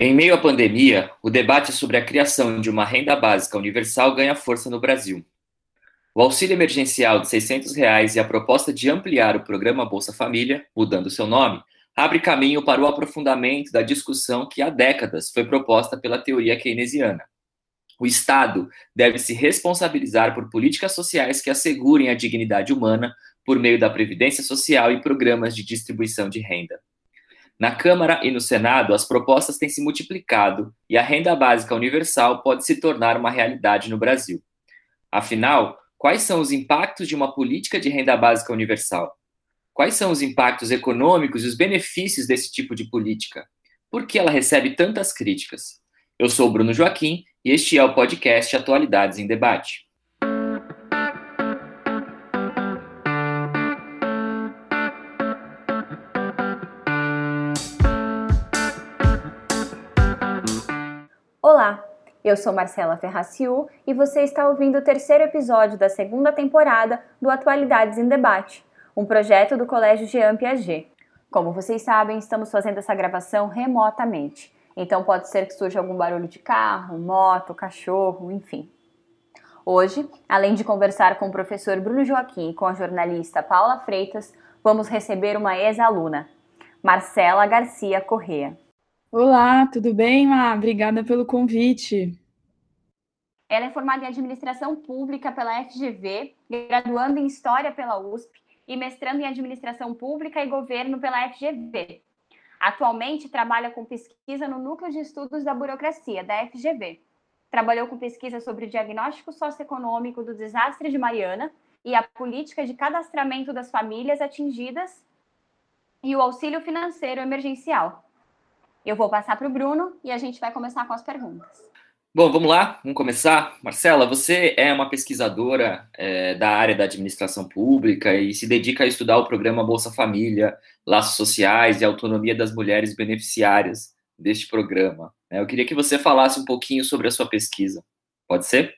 Em meio à pandemia, o debate sobre a criação de uma renda básica universal ganha força no Brasil. O auxílio emergencial de 600 reais e a proposta de ampliar o programa Bolsa Família, mudando seu nome, abre caminho para o aprofundamento da discussão que há décadas foi proposta pela teoria keynesiana. O Estado deve se responsabilizar por políticas sociais que assegurem a dignidade humana por meio da previdência social e programas de distribuição de renda. Na Câmara e no Senado, as propostas têm se multiplicado e a renda básica universal pode se tornar uma realidade no Brasil. Afinal, quais são os impactos de uma política de renda básica universal? Quais são os impactos econômicos e os benefícios desse tipo de política? Por que ela recebe tantas críticas? Eu sou Bruno Joaquim e este é o podcast Atualidades em Debate. Eu sou Marcela Ferraciu e você está ouvindo o terceiro episódio da segunda temporada do Atualidades em Debate, um projeto do Colégio Jean Piaget. Como vocês sabem, estamos fazendo essa gravação remotamente, então pode ser que surja algum barulho de carro, moto, cachorro, enfim. Hoje, além de conversar com o professor Bruno Joaquim e com a jornalista Paula Freitas, vamos receber uma ex-aluna, Marcela Garcia Correa. Olá, tudo bem, Ma? Obrigada pelo convite. Ela é formada em Administração Pública pela FGV, graduando em História pela USP e mestrando em Administração Pública e Governo pela FGV. Atualmente trabalha com pesquisa no Núcleo de Estudos da Burocracia, da FGV. Trabalhou com pesquisa sobre o diagnóstico socioeconômico do desastre de Mariana e a política de cadastramento das famílias atingidas e o auxílio financeiro emergencial. Eu vou passar para o Bruno e a gente vai começar com as perguntas. Bom, vamos lá, vamos começar. Marcela, você é uma pesquisadora é, da área da administração pública e se dedica a estudar o programa Bolsa Família, laços sociais e autonomia das mulheres beneficiárias deste programa. É, eu queria que você falasse um pouquinho sobre a sua pesquisa. Pode ser?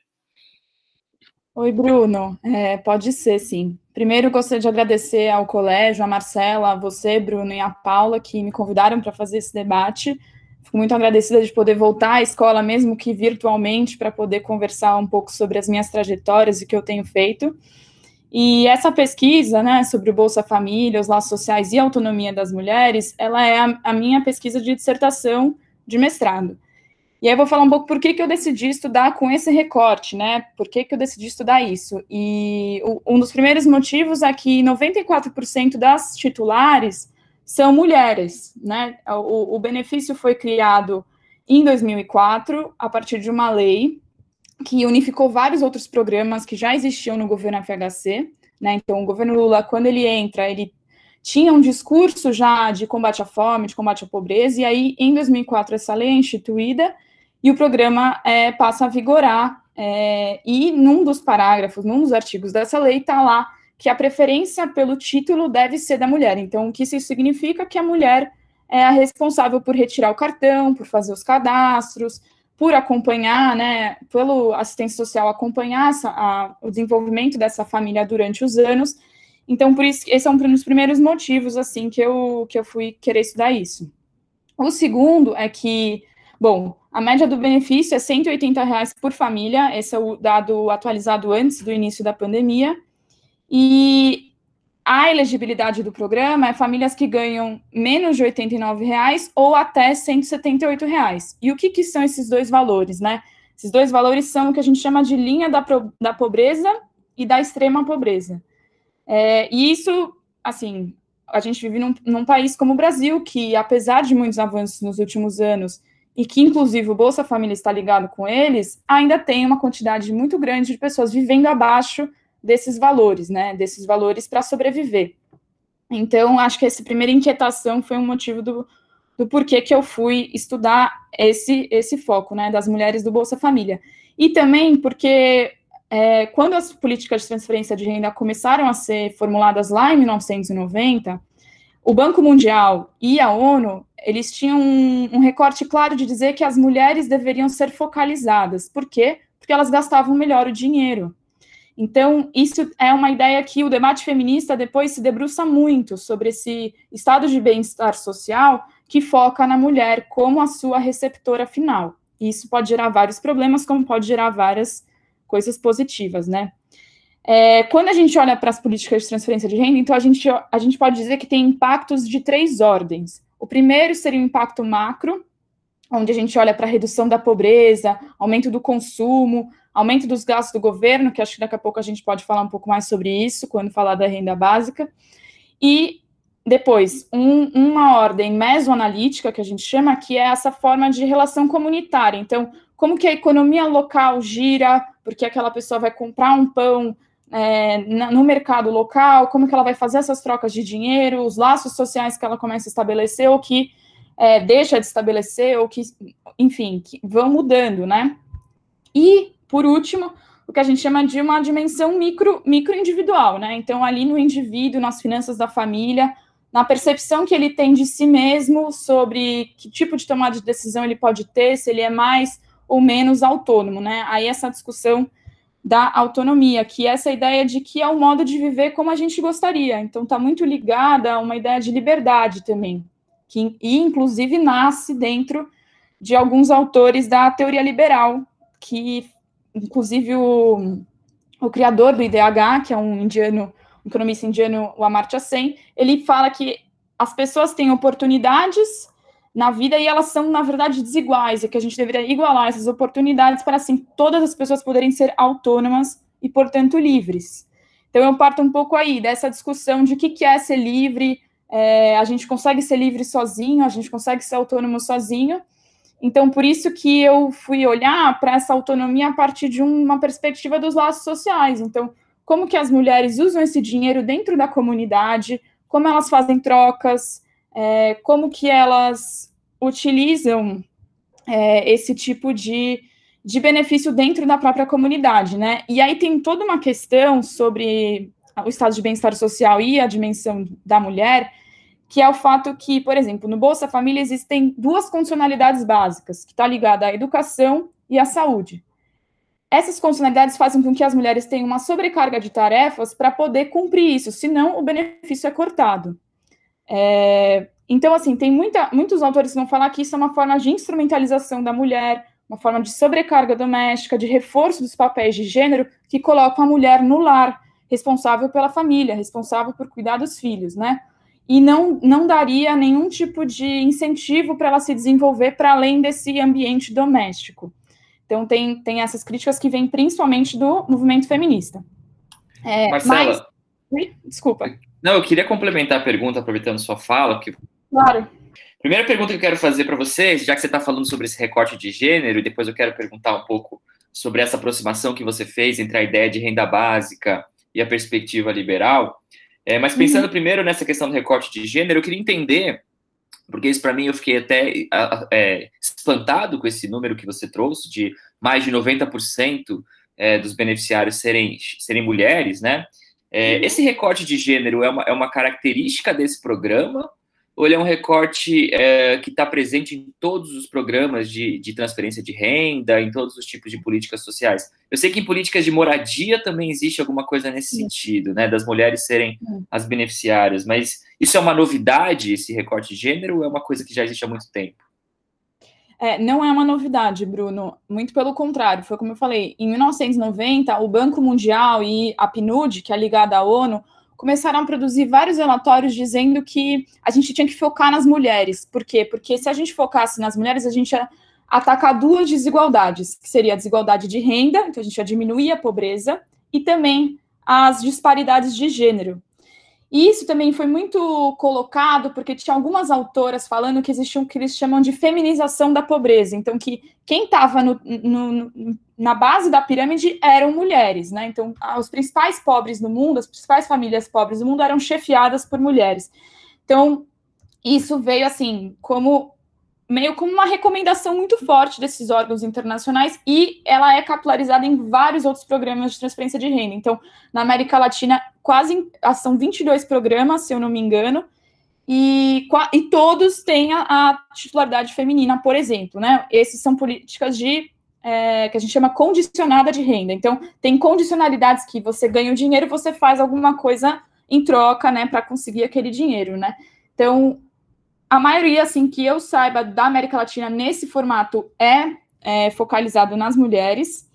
Oi, Bruno. É, pode ser, sim. Primeiro, gostaria de agradecer ao colégio, a Marcela, a você, Bruno, e a Paula, que me convidaram para fazer esse debate. Fico muito agradecida de poder voltar à escola, mesmo que virtualmente, para poder conversar um pouco sobre as minhas trajetórias e o que eu tenho feito. E essa pesquisa, né, sobre o Bolsa Família, os laços sociais e a autonomia das mulheres, ela é a, a minha pesquisa de dissertação de mestrado. E aí eu vou falar um pouco por que, que eu decidi estudar com esse recorte, né? Por que, que eu decidi estudar isso? E um dos primeiros motivos é que 94% das titulares são mulheres, né? O, o benefício foi criado em 2004, a partir de uma lei que unificou vários outros programas que já existiam no governo FHC, né? Então, o governo Lula, quando ele entra, ele tinha um discurso já de combate à fome, de combate à pobreza, e aí, em 2004, essa lei é instituída, e o programa é, passa a vigorar. É, e num dos parágrafos, num dos artigos dessa lei, está lá que a preferência pelo título deve ser da mulher. Então, o que isso significa? Que a mulher é a responsável por retirar o cartão, por fazer os cadastros, por acompanhar, né, pelo assistência social acompanhar essa, a, o desenvolvimento dessa família durante os anos. Então, por isso, esse é um dos primeiros motivos, assim, que eu, que eu fui querer estudar isso. O segundo é que, bom, a média do benefício é 180 reais por família, esse é o dado atualizado antes do início da pandemia. E a elegibilidade do programa é famílias que ganham menos de 89 reais ou até 178 reais. E o que, que são esses dois valores, né? Esses dois valores são o que a gente chama de linha da, da pobreza e da extrema pobreza. É, e isso, assim, a gente vive num, num país como o Brasil, que apesar de muitos avanços nos últimos anos e que inclusive o Bolsa Família está ligado com eles, ainda tem uma quantidade muito grande de pessoas vivendo abaixo desses valores, né? Desses valores para sobreviver. Então, acho que essa primeira inquietação foi um motivo do, do porquê que eu fui estudar esse, esse foco, né, das mulheres do Bolsa Família. E também porque é, quando as políticas de transferência de renda começaram a ser formuladas lá em 1990, o Banco Mundial e a ONU, eles tinham um, um, recorte claro de dizer que as mulheres deveriam ser focalizadas. Por quê? Porque elas gastavam melhor o dinheiro. Então, isso é uma ideia que o debate feminista depois se debruça muito sobre esse estado de bem-estar social que foca na mulher como a sua receptora final. Isso pode gerar vários problemas, como pode gerar várias coisas positivas, né? É, quando a gente olha para as políticas de transferência de renda, então a gente, a gente pode dizer que tem impactos de três ordens. O primeiro seria o impacto macro, onde a gente olha para a redução da pobreza, aumento do consumo, aumento dos gastos do governo, que acho que daqui a pouco a gente pode falar um pouco mais sobre isso quando falar da renda básica. E depois, um, uma ordem mesoanalítica, que a gente chama, que é essa forma de relação comunitária. Então, como que a economia local gira, porque aquela pessoa vai comprar um pão é, no mercado local, como que ela vai fazer essas trocas de dinheiro, os laços sociais que ela começa a estabelecer ou que é, deixa de estabelecer, ou que, enfim, que vão mudando, né? E, por último, o que a gente chama de uma dimensão micro, micro individual, né? Então, ali no indivíduo, nas finanças da família, na percepção que ele tem de si mesmo sobre que tipo de tomada de decisão ele pode ter, se ele é mais ou menos autônomo, né? Aí essa discussão da autonomia, que é essa ideia de que é o modo de viver como a gente gostaria. Então, está muito ligada a uma ideia de liberdade também, que e, inclusive nasce dentro de alguns autores da teoria liberal, que inclusive o, o criador do IDH, que é um indiano, um economista indiano, o Amartya Sen, ele fala que as pessoas têm oportunidades na vida e elas são, na verdade, desiguais, e que a gente deveria igualar essas oportunidades para, assim, todas as pessoas poderem ser autônomas e, portanto, livres. Então, eu parto um pouco aí dessa discussão de o que, é ser livre, é, a gente consegue ser livre sozinho, a gente consegue ser autônomo sozinho, então, por isso que eu fui olhar para essa autonomia a partir de uma perspectiva dos laços sociais. Então, como que as mulheres usam esse dinheiro dentro da comunidade, como elas fazem trocas, é, como que elas utilizam é, esse tipo de, de benefício dentro da própria comunidade, né? E aí tem toda uma questão sobre o estado de bem-estar social e a dimensão da mulher, que é o fato que, por exemplo, no Bolsa Família existem duas condicionalidades básicas, que está ligada à educação e à saúde. Essas condicionalidades fazem com que as mulheres tenham uma sobrecarga de tarefas para poder cumprir isso, senão o benefício é cortado. É, então, assim, tem muita, muitos autores que vão falar que isso é uma forma de instrumentalização da mulher, uma forma de sobrecarga doméstica, de reforço dos papéis de gênero que colocam a mulher no lar, responsável pela família, responsável por cuidar dos filhos, né? E não, não daria nenhum tipo de incentivo para ela se desenvolver para além desse ambiente doméstico. Então, tem, tem essas críticas que vêm principalmente do movimento feminista. É, Marcela. Mas... Desculpa. Não, eu queria complementar a pergunta, aproveitando sua fala. Que... Claro. Primeira pergunta que eu quero fazer para você, já que você está falando sobre esse recorte de gênero, e depois eu quero perguntar um pouco sobre essa aproximação que você fez entre a ideia de renda básica e a perspectiva liberal. É, mas pensando uhum. primeiro nessa questão do recorte de gênero, eu queria entender, porque isso para mim eu fiquei até é, espantado com esse número que você trouxe, de mais de 90% é, dos beneficiários serem, serem mulheres, né? É, uhum. esse recorte de gênero é uma, é uma característica desse programa ou ele é um recorte é, que está presente em todos os programas de, de, transferência de renda, em todos os tipos de políticas sociais? Eu sei que em políticas de moradia também existe alguma coisa nesse sentido, né, das mulheres serem as beneficiárias, mas isso é uma novidade, esse recorte de gênero, ou é uma coisa que já existe há muito tempo? É, não é uma novidade, Bruno. Muito pelo contrário, foi como eu falei. Em 1990, o Banco Mundial e a PNUD, que é ligada à ONU, começaram a produzir vários relatórios dizendo que a gente tinha que focar nas mulheres. Por quê? Porque se a gente focasse nas mulheres, a gente ia atacar duas desigualdades, que seria a desigualdade de renda, então a gente ia diminuir a pobreza, e também as disparidades de gênero. E isso também foi muito colocado porque tinha algumas autoras falando que existia o que eles chamam de feminização da pobreza. Então, que quem estava na base da pirâmide eram mulheres, né? Então, os principais pobres no mundo, as principais famílias pobres do mundo eram chefiadas por mulheres. Então, isso veio assim como meio como uma recomendação muito forte desses órgãos internacionais e ela é capilarizada em vários outros programas de transferência de renda. Então, na América Latina, quase ah, são 22 programas, se eu não me engano, e, e todos têm a, a titularidade feminina, por exemplo, né? Esses são políticas de é, que a gente chama condicionada de renda. Então, tem condicionalidades que você ganha o dinheiro, você faz alguma coisa em troca, né, para conseguir aquele dinheiro, né? Então, a maioria, assim, que eu saiba da América Latina nesse formato é, é focalizado nas mulheres.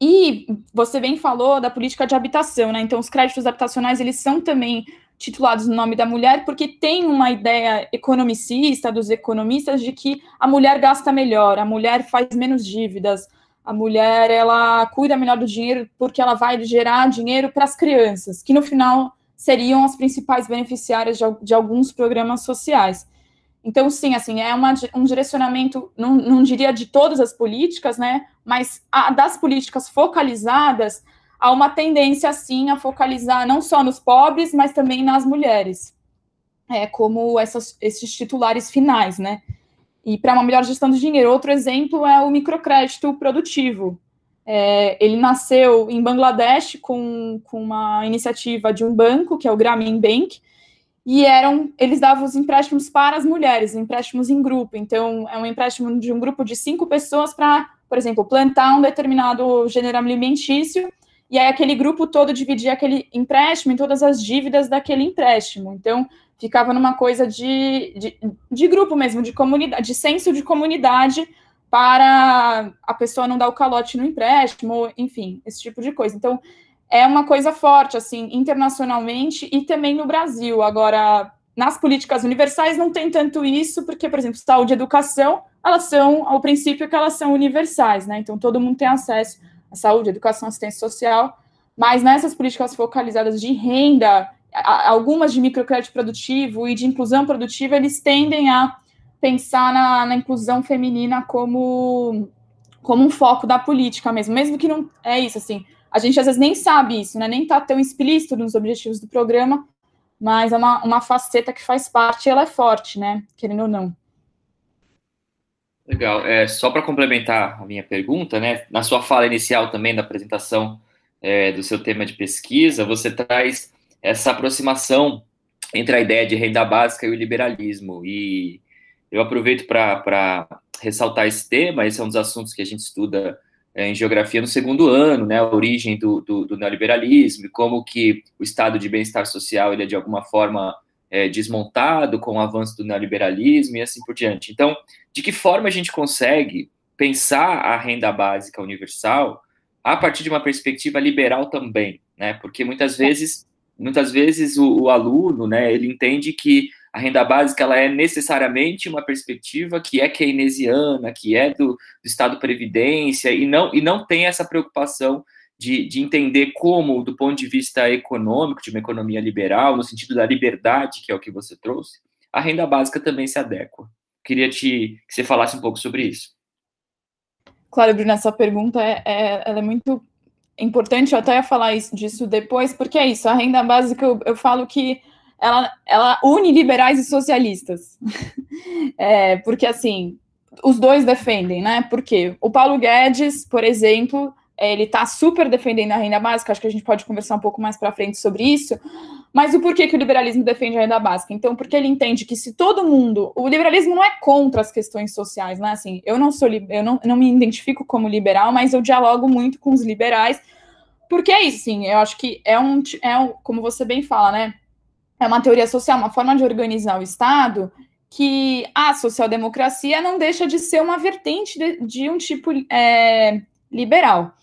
E você bem falou da política de habitação, né? Então, os créditos habitacionais, eles são também titulados no nome da mulher, porque tem uma ideia economicista dos economistas de que a mulher gasta melhor, a mulher faz menos dívidas, a mulher ela cuida melhor do dinheiro porque ela vai gerar dinheiro para as crianças, que no final seriam as principais beneficiárias de, de alguns programas sociais. Então, sim, assim, é uma, um direcionamento, não, não, diria de todas as políticas, né, mas a, das políticas focalizadas, há uma tendência, sim, a focalizar não só nos pobres, mas também nas mulheres, é, como essas, esses titulares finais, né. E para uma melhor gestão do dinheiro, outro exemplo é o microcrédito produtivo, é, ele nasceu em Bangladesh com, com uma iniciativa de um banco, que é o Grameen Bank, e eram eles davam os empréstimos para as mulheres, empréstimos em grupo. Então, é um empréstimo de um grupo de cinco pessoas para, por exemplo, plantar um determinado gênero alimentício, e aí aquele grupo todo dividia aquele empréstimo em todas as dívidas daquele empréstimo. Então, ficava numa coisa de, de, de grupo mesmo, de comunidade, de senso de comunidade, para a pessoa não dar o calote no empréstimo, enfim, esse tipo de coisa. Então, é uma coisa forte, assim, internacionalmente e também no Brasil. Agora, nas políticas universais não tem tanto isso, porque, por exemplo, saúde e educação, elas são, ao princípio, que elas são universais, né? Então, todo mundo tem acesso à saúde, educação, assistência social, mas nessas políticas focalizadas de renda, algumas de microcrédito produtivo e de inclusão produtiva, eles tendem a pensar na, na inclusão feminina como, como um foco da política mesmo, mesmo que não é isso, assim, a gente às vezes nem sabe isso, né, nem está tão explícito nos objetivos do programa, mas é uma, uma faceta que faz parte e ela é forte, né, querendo ou não. Legal, é, só para complementar a minha pergunta, né, na sua fala inicial também da apresentação é, do seu tema de pesquisa, você traz essa aproximação entre a ideia de renda básica e o liberalismo, e eu aproveito para ressaltar esse tema, esse é um dos assuntos que a gente estuda em geografia no segundo ano, né, a origem do, do, do neoliberalismo como que o estado de bem-estar social ele é de alguma forma é, desmontado com o avanço do neoliberalismo e assim por diante. Então, de que forma a gente consegue pensar a renda básica universal a partir de uma perspectiva liberal também, né? Porque muitas vezes, muitas vezes o, o aluno, né, ele entende que a renda básica ela é necessariamente uma perspectiva que é keynesiana, que é do, do Estado Previdência, e não, e não tem essa preocupação de, de entender como, do ponto de vista econômico, de uma economia liberal, no sentido da liberdade, que é o que você trouxe, a renda básica também se adequa. Queria te, que você falasse um pouco sobre isso. Claro, Bruna, essa pergunta é, é, ela é muito importante, eu até ia falar isso, disso depois, porque é isso, a renda básica, eu, eu falo que ela, ela une liberais e socialistas. é, porque, assim, os dois defendem, né? Porque o Paulo Guedes, por exemplo, ele está super defendendo a renda básica, acho que a gente pode conversar um pouco mais para frente sobre isso, mas o porquê que o liberalismo defende a renda básica? Então, porque ele entende que se todo mundo, o liberalismo não é contra as questões sociais, né? Assim, eu não sou, eu não, não me identifico como liberal, mas eu dialogo muito com os liberais, porque é isso, sim, eu acho que é um, é um, como você bem fala, né? É uma teoria social, uma forma de organizar o Estado, que a social-democracia não deixa de ser uma vertente de, de um tipo é, liberal.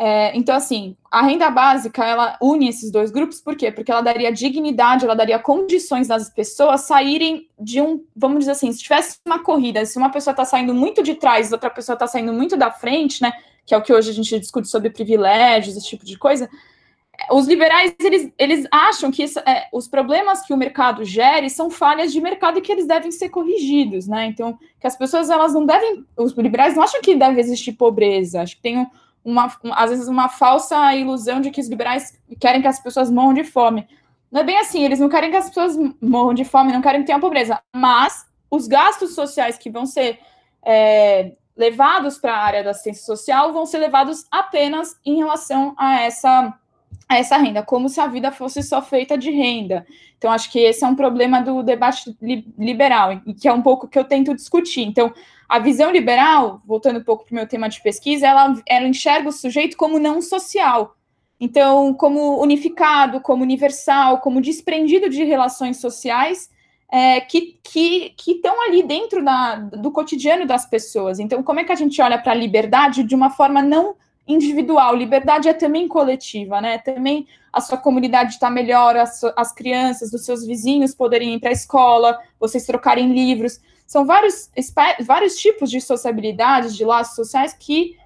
É, então, assim, a renda básica, ela une esses dois grupos, por quê? Porque ela daria dignidade, ela daria condições das pessoas saírem de um, vamos dizer assim, se tivesse uma corrida, se uma pessoa está saindo muito de trás, outra pessoa está saindo muito da frente, né, que é o que hoje a gente discute sobre privilégios, esse tipo de coisa, os liberais eles, eles acham que isso, é, os problemas que o mercado gere são falhas de mercado e que eles devem ser corrigidos, né? Então, que as pessoas elas não devem, os liberais não acham que deve existir pobreza, acho que tem uma, às vezes uma falsa ilusão de que os liberais querem que as pessoas morram de fome. Não é bem assim, eles não querem que as pessoas morram de fome, não querem que tenha pobreza, mas os gastos sociais que vão ser é, levados para a área da assistência social vão ser levados apenas em relação a essa essa renda, como se a vida fosse só feita de renda. Então, acho que esse é um problema do debate li liberal, e que é um pouco que eu tento discutir. Então, a visão liberal, voltando um pouco para o meu tema de pesquisa, ela, ela enxerga o sujeito como não social. Então, como unificado, como universal, como desprendido de relações sociais, é, que estão ali dentro da, do cotidiano das pessoas. Então, como é que a gente olha para a liberdade de uma forma não individual? Liberdade é também coletiva, né? Também a sua comunidade está melhor, as, as crianças dos seus vizinhos poderem ir para a escola, vocês trocarem livros. São vários, vários tipos de sociabilidades, de laços sociais que,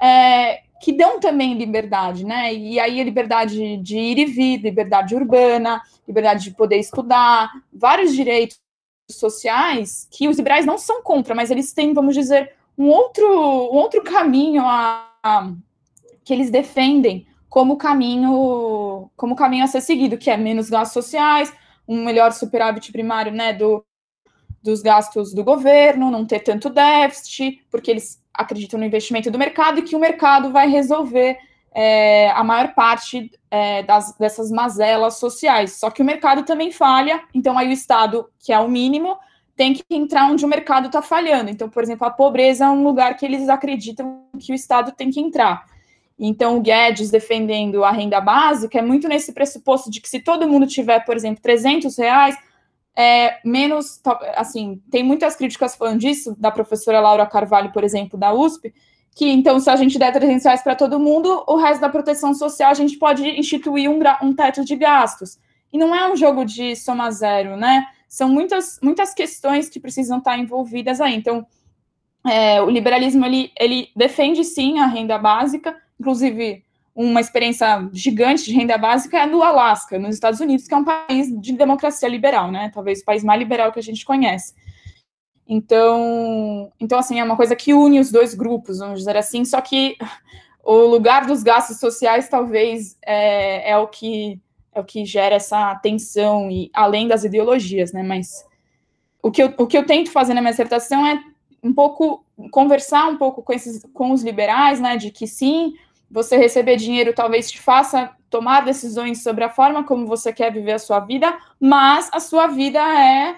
é, que dão também liberdade, né? E aí a liberdade de ir e vir, liberdade urbana, liberdade de poder estudar, vários direitos sociais que os liberais não são contra, mas eles têm, vamos dizer, um outro, um outro caminho a, que eles defendem como caminho como caminho a ser seguido, que é menos gastos sociais, um melhor superávit primário, né, do, dos gastos do governo, não ter tanto déficit, porque eles acreditam no investimento do mercado e que o mercado vai resolver é, a maior parte é, das, dessas mazelas sociais. Só que o mercado também falha, então aí o Estado, que é o mínimo, tem que entrar onde o mercado está falhando. Então, por exemplo, a pobreza é um lugar que eles acreditam que o Estado tem que entrar. Então, o Guedes defendendo a renda básica é muito nesse pressuposto de que se todo mundo tiver, por exemplo, 300 reais, é, menos, assim, tem muitas críticas falando disso, da professora Laura Carvalho, por exemplo, da USP, que então, se a gente der 300 reais para todo mundo, o resto da proteção social a gente pode instituir um, um teto de gastos. E não é um jogo de soma zero, né? São muitas, muitas questões que precisam estar envolvidas aí. Então, é, o liberalismo ele, ele defende sim a renda básica, inclusive uma experiência gigante de renda básica é no Alasca, nos Estados Unidos, que é um país de democracia liberal, né? Talvez o país mais liberal que a gente conhece. Então, então assim, é uma coisa que une os dois grupos, vamos dizer assim, só que o lugar dos gastos sociais talvez é, é o que é o que gera essa tensão e além das ideologias, né? Mas o que eu, o que eu tento fazer na minha dissertação é um pouco conversar um pouco com esses com os liberais, né? De que sim, você receber dinheiro talvez te faça tomar decisões sobre a forma como você quer viver a sua vida, mas a sua vida é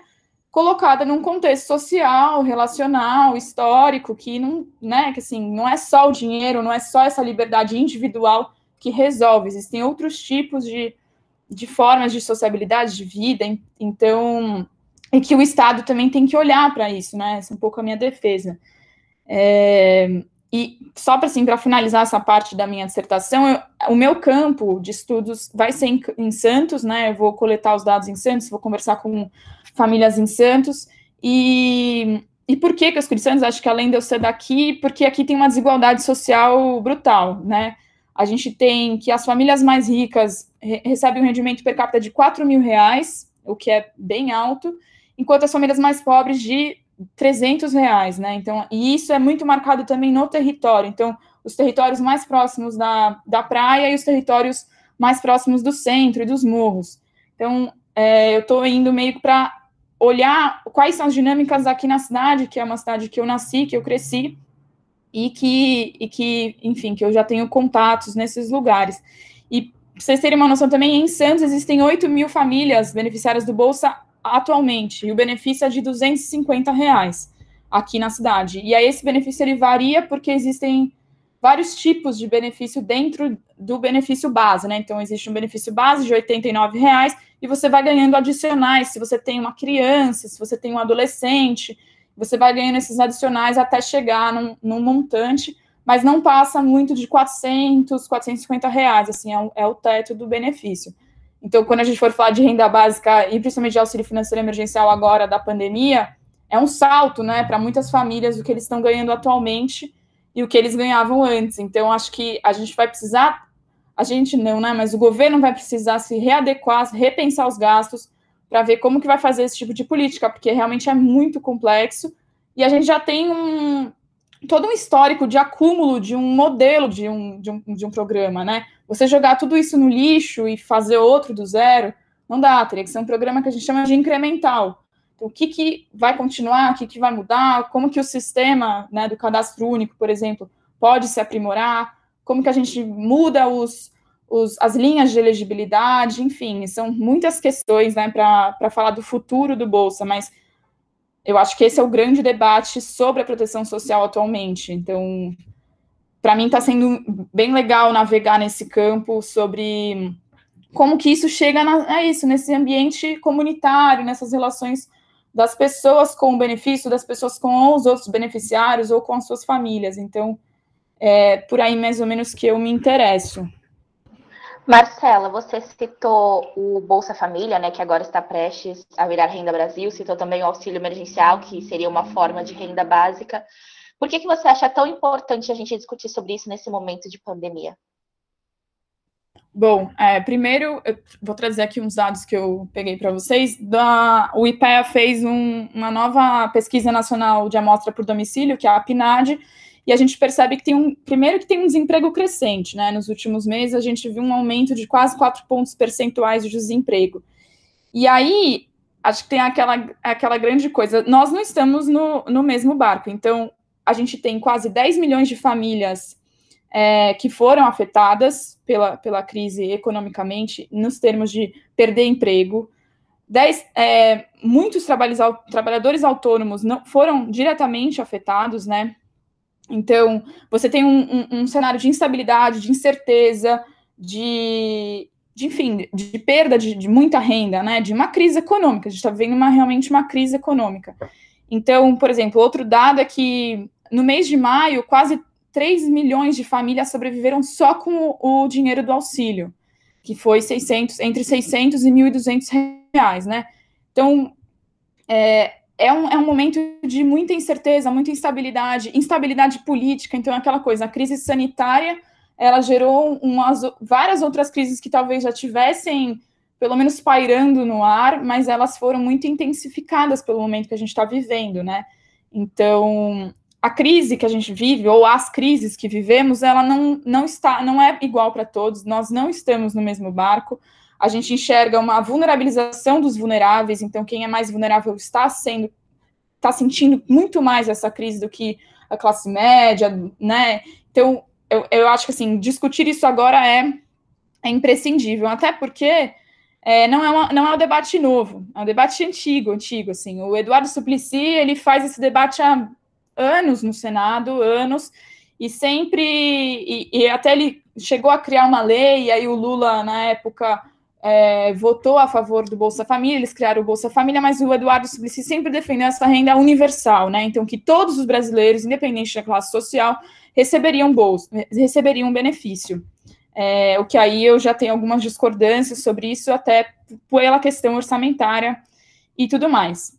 colocada num contexto social, relacional, histórico, que não, né, que assim, não é só o dinheiro, não é só essa liberdade individual que resolve, existem outros tipos de, de formas de sociabilidade de vida, então, e que o Estado também tem que olhar para isso, né, essa é um pouco a minha defesa. É, e só para assim, finalizar essa parte da minha dissertação, eu, o meu campo de estudos vai ser em, em, Santos, né? Eu vou coletar os dados em Santos, vou conversar com famílias em Santos. E, e por que que eu escolhi Santos? Acho que além de eu ser daqui, porque aqui tem uma desigualdade social brutal, né? A gente tem que as famílias mais ricas re recebem um rendimento per capita de 4 mil reais, o que é bem alto, enquanto as famílias mais pobres de 300 reais, né? Então, e isso é muito marcado também no território. Então, os territórios mais próximos da, da praia e os territórios mais próximos do centro e dos morros. Então, é, eu estou indo meio para olhar quais são as dinâmicas aqui na cidade, que é uma cidade que eu nasci, que eu cresci, e que, e que enfim, que eu já tenho contatos nesses lugares. E vocês terem uma noção também, em Santos existem 8 mil famílias beneficiárias do Bolsa atualmente, e o benefício é de 250 reais aqui na cidade. E aí esse benefício ele varia porque existem vários tipos de benefício dentro do benefício base, né? Então existe um benefício base de 89 reais e você vai ganhando adicionais se você tem uma criança, se você tem um adolescente, você vai ganhando esses adicionais até chegar num, num montante, mas não passa muito de 400, 450 reais, assim, é é o teto do benefício. Então, quando a gente for falar de renda básica e principalmente de auxílio financeiro emergencial agora da pandemia, é um salto, né, para muitas famílias o que eles estão ganhando atualmente e o que eles ganhavam antes. Então, acho que a gente vai precisar, a gente não, né, mas o governo vai precisar se readequar, repensar os gastos para ver como que vai fazer esse tipo de política, porque realmente é muito complexo e a gente já tem um todo um histórico de acúmulo de um modelo de um, de um, de um programa, né? Você jogar tudo isso no lixo e fazer outro do zero, não dá, teria que ser um programa que a gente chama de incremental. Então, o que, que vai continuar, o que, que vai mudar, como que o sistema né, do cadastro único, por exemplo, pode se aprimorar, como que a gente muda os, os, as linhas de elegibilidade, enfim, são muitas questões né, para falar do futuro do Bolsa, mas eu acho que esse é o grande debate sobre a proteção social atualmente. Então, para mim está sendo bem legal navegar nesse campo sobre como que isso chega na, a isso, nesse ambiente comunitário, nessas relações das pessoas com o benefício, das pessoas com os outros beneficiários ou com as suas famílias. Então, é por aí mais ou menos que eu me interesso. Marcela, você citou o Bolsa Família, né, que agora está prestes a virar Renda Brasil, citou também o auxílio emergencial, que seria uma forma de renda básica. Por que, que você acha tão importante a gente discutir sobre isso nesse momento de pandemia? Bom, é, primeiro eu vou trazer aqui uns dados que eu peguei para vocês. Da, o IPEA fez um, uma nova pesquisa nacional de amostra por domicílio, que é a PNAD, e a gente percebe que tem um. Primeiro que tem um desemprego crescente, né? Nos últimos meses a gente viu um aumento de quase 4 pontos percentuais de desemprego. E aí, acho que tem aquela, aquela grande coisa. Nós não estamos no, no mesmo barco, então a gente tem quase 10 milhões de famílias é, que foram afetadas pela, pela crise economicamente, nos termos de perder emprego. Dez, é, muitos trabalhadores autônomos não foram diretamente afetados, né? Então, você tem um, um, um cenário de instabilidade, de incerteza, de, de enfim, de perda de, de, muita renda, né? De uma crise econômica. A gente está vivendo uma, realmente uma crise econômica. Então, por exemplo, outro dado é que no mês de maio, quase 3 milhões de famílias sobreviveram só com o, dinheiro do auxílio, que foi 600, entre 600 e 1.200 reais, né? Então, é, é um, é um momento de muita incerteza, muita instabilidade, instabilidade política, então é aquela coisa, a crise sanitária, ela gerou umas, várias outras crises que talvez já tivessem, pelo menos pairando no ar, mas elas foram muito intensificadas pelo momento que a gente está vivendo, né? Então, a crise que a gente vive, ou as crises que vivemos, ela não, não está, não é igual para todos, nós não estamos no mesmo barco, a gente enxerga uma vulnerabilização dos vulneráveis, então quem é mais vulnerável está sendo, está sentindo muito mais essa crise do que a classe média, né? Então, eu, eu acho que assim, discutir isso agora é, é imprescindível, até porque é, não, é uma, não é um debate novo, é um debate antigo, antigo, assim. O Eduardo Suplicy, ele faz esse debate há anos no Senado, anos, e sempre, e, e até ele chegou a criar uma lei, e aí o Lula, na época, é, votou a favor do Bolsa Família, eles criaram o Bolsa Família, mas o Eduardo Suplicy sempre defendeu essa renda universal, né? Então, que todos os brasileiros, independente da classe social, receberiam bolsa, receberiam um benefício. É, o que aí eu já tenho algumas discordâncias sobre isso, até pela questão orçamentária e tudo mais.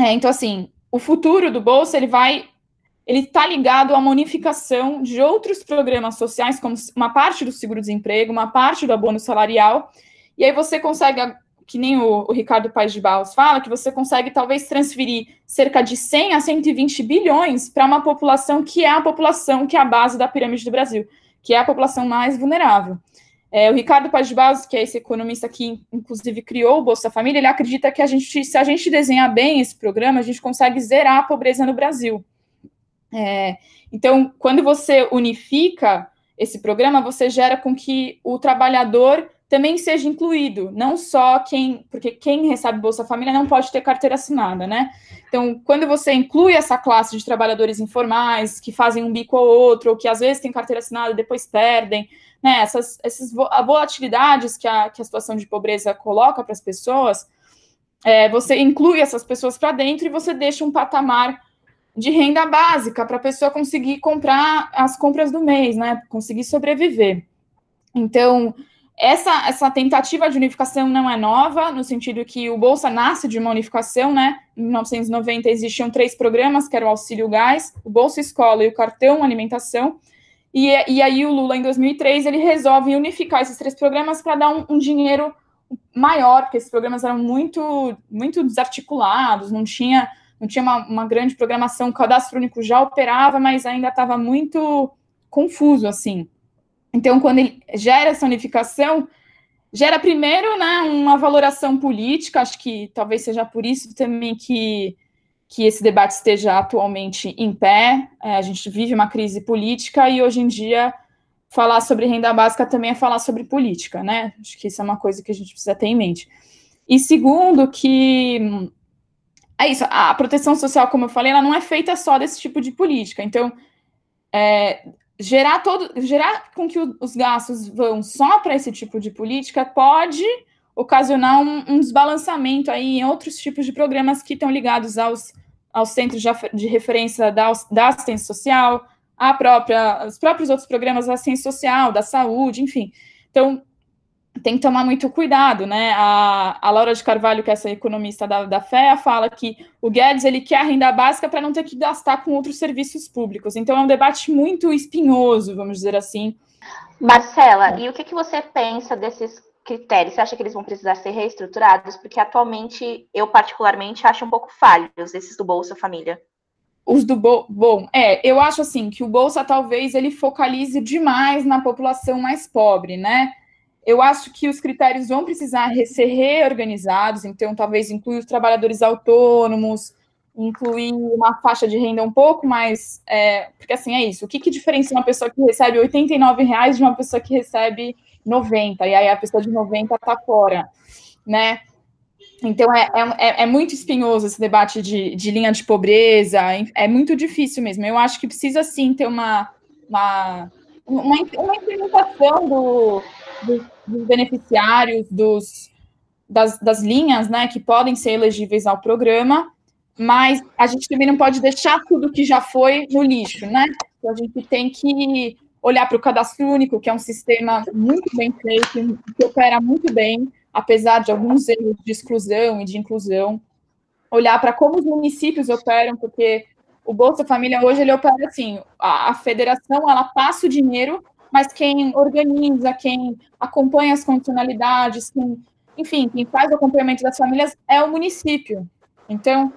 É, então, assim, o futuro do Bolsa, ele vai ele está ligado à uma unificação de outros programas sociais, como uma parte do seguro-desemprego, uma parte do abono salarial, e aí você consegue, que nem o, o Ricardo Paes de Barros fala, que você consegue talvez transferir cerca de 100 a 120 bilhões para uma população que é a população que é a base da pirâmide do Brasil, que é a população mais vulnerável. É, o Ricardo Paz de Barros, que é esse economista que, inclusive, criou o Bolsa Família, ele acredita que a gente, se a gente desenhar bem esse programa, a gente consegue zerar a pobreza no Brasil. É, então, quando você unifica esse programa, você gera com que o trabalhador também seja incluído, não só quem, porque quem recebe Bolsa Família não pode ter carteira assinada, né? Então, quando você inclui essa classe de trabalhadores informais que fazem um bico ou outro, ou que às vezes têm carteira assinada e depois perdem, né? Essas, essas volatilidades que a, que a situação de pobreza coloca para as pessoas, é, você inclui essas pessoas para dentro e você deixa um patamar de renda básica para a pessoa conseguir comprar as compras do mês, né? Conseguir sobreviver. Então, essa, essa tentativa de unificação não é nova, no sentido que o Bolsa nasce de uma unificação, né? Em 1990 existiam três programas, que era o Auxílio Gás, o Bolsa Escola e o Cartão Alimentação. E, e aí o Lula, em 2003, ele resolve unificar esses três programas para dar um, um, dinheiro maior, porque esses programas eram muito, muito desarticulados, não tinha, não tinha uma, uma grande programação, o cadastro único já operava, mas ainda estava muito confuso, assim. Então, quando ele gera essa unificação, gera primeiro né, uma valoração política, acho que talvez seja por isso também que, que esse debate esteja atualmente em pé. É, a gente vive uma crise política e hoje em dia falar sobre renda básica também é falar sobre política, né? Acho que isso é uma coisa que a gente precisa ter em mente. E segundo, que é isso, a proteção social, como eu falei, ela não é feita só desse tipo de política. Então, é, gerar todo, gerar com que os gastos vão só para esse tipo de política pode ocasionar um, um, desbalançamento aí em outros tipos de programas que estão ligados aos, aos centros de, de referência da, da assistência social, a própria, os próprios outros programas da assistência social, da saúde, enfim. Então, tem que tomar muito cuidado, né? A, a Laura de Carvalho, que é essa economista da, da FEA, fala que o Guedes ele quer a renda básica para não ter que gastar com outros serviços públicos. Então é um debate muito espinhoso, vamos dizer assim. Marcela, e o que, que você pensa desses critérios? Você acha que eles vão precisar ser reestruturados? Porque atualmente eu particularmente acho um pouco falhos esses do Bolsa Família. Os do Bo bom, é, eu acho assim que o Bolsa talvez ele focalize demais na população mais pobre, né? Eu acho que os critérios vão precisar ser reorganizados, então talvez incluir os trabalhadores autônomos, incluir uma faixa de renda um pouco mais. É, porque assim é isso. O que, que diferencia uma pessoa que recebe R$ reais de uma pessoa que recebe 90? E aí a pessoa de 90 está fora, né? Então é, é, é, muito espinhoso esse debate de, de linha de pobreza, é muito difícil mesmo. Eu acho que precisa sim ter uma, uma, uma, uma implementação do, do, dos beneficiários, dos, das, das linhas né, que podem ser elegíveis ao programa, mas a gente também não pode deixar tudo que já foi no lixo, né? Então, a gente tem que olhar para o cadastro único, que é um sistema muito bem feito, que opera muito bem, apesar de alguns erros de exclusão e de inclusão. Olhar para como os municípios operam, porque o Bolsa Família hoje ele opera assim, a, a federação ela passa o dinheiro mas quem organiza, quem acompanha as condicionalidades, quem, enfim, quem faz o acompanhamento das famílias é o município. Então,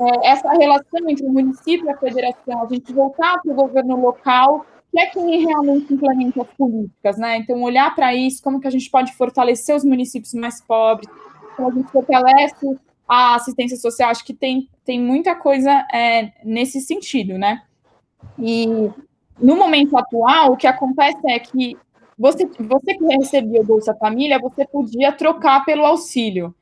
é, essa relação entre o município e a federação, a gente voltar para o governo local, que é quem realmente implementa as políticas, né? Então, olhar para isso, como que a gente pode fortalecer os municípios mais pobres, como a gente fortalece a assistência social, acho que tem, tem muita coisa é, nesse sentido, né? E no momento atual, o que acontece é que você, você que recebia o Bolsa Família, você podia trocar pelo auxílio,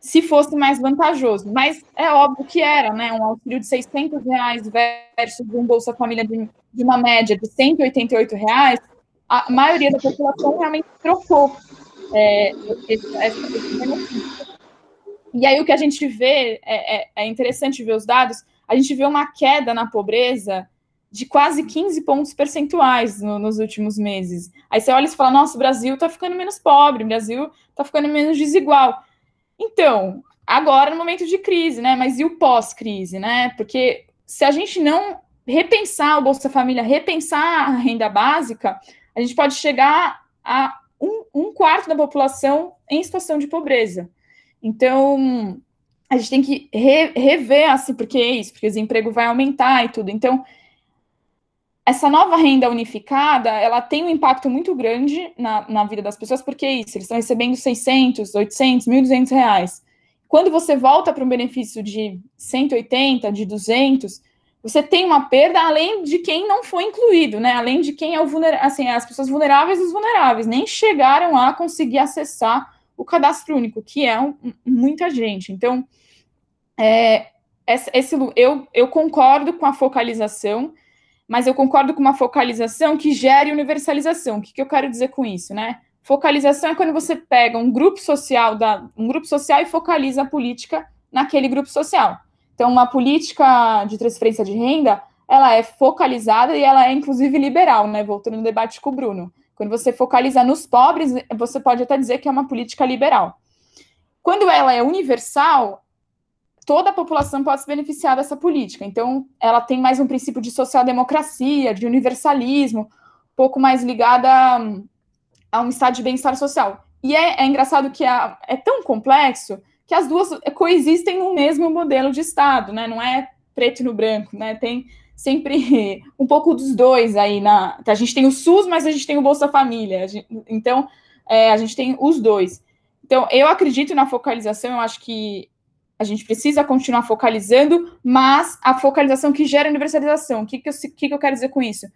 se fosse mais vantajoso. Mas é óbvio que era, né? Um auxílio de 600 reais versus um Bolsa Família de, de uma média de 188 reais, a maioria da população realmente trocou é, esse, esse. E aí o que a gente vê, é, é, é interessante ver os dados, a gente vê uma queda na pobreza de quase 15 pontos percentuais no, nos últimos meses. Aí você olha e fala, nossa, o Brasil está ficando menos pobre, o Brasil está ficando menos desigual. Então, agora no momento de crise, né? Mas e o pós-crise, né? Porque se a gente não repensar o Bolsa Família, repensar a renda básica, a gente pode chegar a um, um quarto da população em situação de pobreza. Então, a gente tem que re, rever, assim, porque é isso, porque o desemprego vai aumentar e tudo. Então, essa nova renda unificada, ela tem um impacto muito grande na, na vida das pessoas, porque é isso, eles estão recebendo 600, 800, 1.200 reais. Quando você volta para um benefício de 180, de 200, você tem uma perda além de quem não foi incluído, né? Além de quem é o vulnerável, assim, as pessoas vulneráveis dos vulneráveis, nem chegaram a conseguir acessar o cadastro único, que é um, muita gente. Então, é, esse, eu, eu concordo com a focalização, mas eu concordo com uma focalização que gere universalização. O que, que eu quero dizer com isso, né? Focalização é quando você pega um grupo social da um grupo social e focaliza a política naquele grupo social. Então, uma política de transferência de renda, ela é focalizada e ela é inclusive liberal, né? Voltando no debate com o Bruno. Quando você focaliza nos pobres, você pode até dizer que é uma política liberal. Quando ela é universal, toda a população pode se beneficiar dessa política. Então, ela tem mais um princípio de social-democracia, de universalismo, um pouco mais ligada a, a um estado de bem-estar social. E é, é engraçado que a, é tão complexo que as duas coexistem no mesmo modelo de Estado, né? Não é preto no branco, né? Tem sempre um pouco dos dois aí na. A gente tem o SUS, mas a gente tem o Bolsa Família. Gente, então, é, a gente tem os dois. Então, eu acredito na focalização, eu acho que a gente precisa continuar focalizando, mas a focalização que gera universalização. O que, que, eu, que, que eu quero dizer com isso?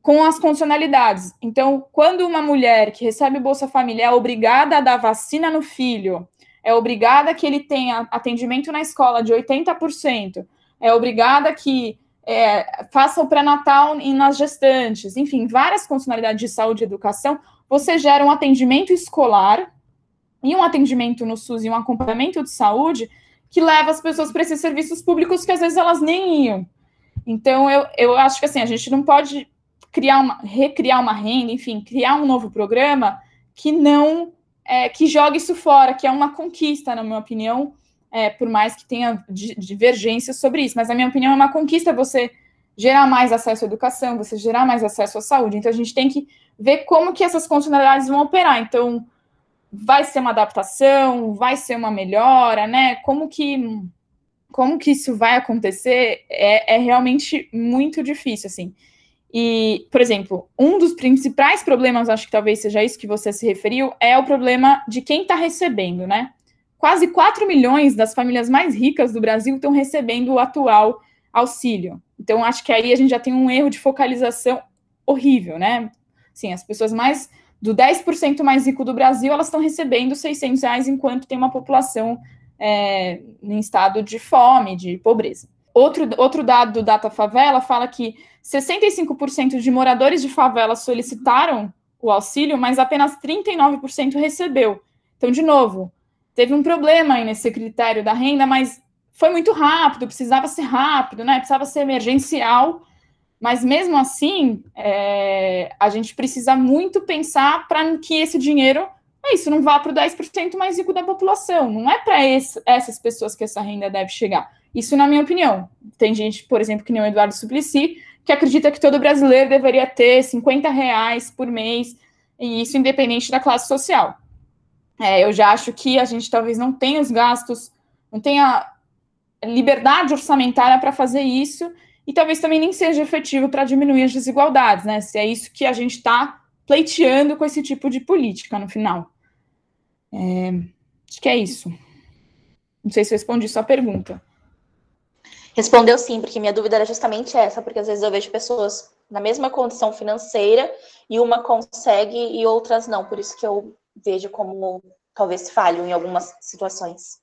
Com as condicionalidades. Então, quando uma mulher que recebe Bolsa Família é obrigada a dar vacina no filho, é obrigada que ele tenha atendimento na escola de 80%, é obrigada que é, faça o pré-natal nas gestantes, enfim, várias funcionalidades de saúde e educação, você gera um atendimento escolar e um atendimento no SUS e um acompanhamento de saúde que leva as pessoas para esses serviços públicos que às vezes elas nem iam. Então, eu, eu acho que assim, a gente não pode criar uma, recriar uma renda, enfim, criar um novo programa que não é, que jogue isso fora, que é uma conquista, na minha opinião, é, por mais que tenha divergências sobre isso, mas na minha opinião é uma conquista você gerar mais acesso à educação, você gerar mais acesso à saúde. Então a gente tem que ver como que essas funcionalidades vão operar. Então vai ser uma adaptação, vai ser uma melhora, né? Como que como que isso vai acontecer é, é realmente muito difícil, assim. E, por exemplo, um dos principais problemas, acho que talvez seja isso que você se referiu, é o problema de quem está recebendo, né? Quase 4 milhões das famílias mais ricas do Brasil estão recebendo o atual auxílio. Então, acho que aí a gente já tem um erro de focalização horrível, né? Sim, as pessoas mais do 10% mais rico do Brasil, elas estão recebendo 600 reais, enquanto tem uma população é, em estado de fome, de pobreza. Outro, outro dado do Data Favela fala que 65% de moradores de favela solicitaram o auxílio, mas apenas 39% recebeu. Então, de novo, teve um problema aí nesse critério da renda, mas foi muito rápido, precisava ser rápido, né? Precisava ser emergencial. Mas mesmo assim, é, a gente precisa muito pensar para que esse dinheiro, é isso, não vá para o 10% mais rico da população. Não é para essas pessoas que essa renda deve chegar. Isso, na minha opinião. Tem gente, por exemplo, que nem o Eduardo Suplicy, que acredita que todo brasileiro deveria ter 50 reais por mês, e isso independente da classe social. É, eu já acho que a gente talvez não tenha os gastos, não tenha liberdade orçamentária para fazer isso, e talvez também nem seja efetivo para diminuir as desigualdades, né? Se é isso que a gente está pleiteando com esse tipo de política no final. É, acho que é isso. Não sei se eu respondi sua pergunta. Respondeu sim, porque minha dúvida era justamente essa, porque às vezes eu vejo pessoas na mesma condição financeira e uma consegue e outras não. Por isso que eu vejo como talvez falho em algumas situações.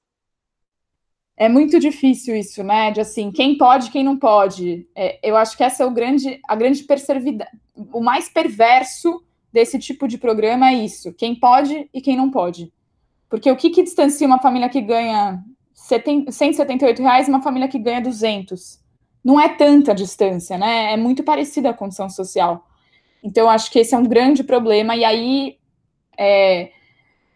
É muito difícil isso, né? De assim, quem pode, quem não pode. É, eu acho que essa é o grande, a grande perversidade, o mais perverso desse tipo de programa é isso: quem pode e quem não pode. Porque o que, que distancia uma família que ganha 178 reais uma família que ganha 200. Não é tanta distância, né? É muito parecida a condição social. Então, eu acho que esse é um grande problema. E aí, é,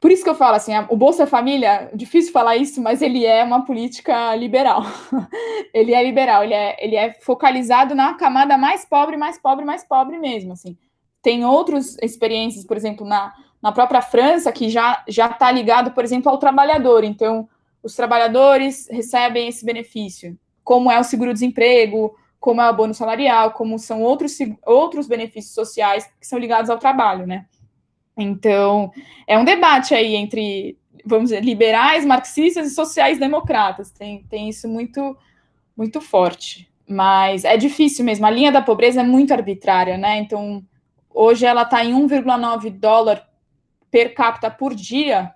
por isso que eu falo assim, o Bolsa Família, difícil falar isso, mas ele é uma política liberal. ele é liberal, ele é, ele é focalizado na camada mais pobre, mais pobre, mais pobre mesmo, assim. Tem outras experiências, por exemplo, na, na própria França, que já já está ligado, por exemplo, ao trabalhador. Então, os trabalhadores recebem esse benefício, como é o seguro-desemprego, como é o bônus salarial, como são outros, outros benefícios sociais que são ligados ao trabalho, né? Então, é um debate aí entre, vamos dizer, liberais, marxistas e sociais-democratas. Tem, tem isso muito, muito forte. Mas é difícil mesmo. A linha da pobreza é muito arbitrária, né? Então, hoje ela está em 1,9 dólar per capita por dia,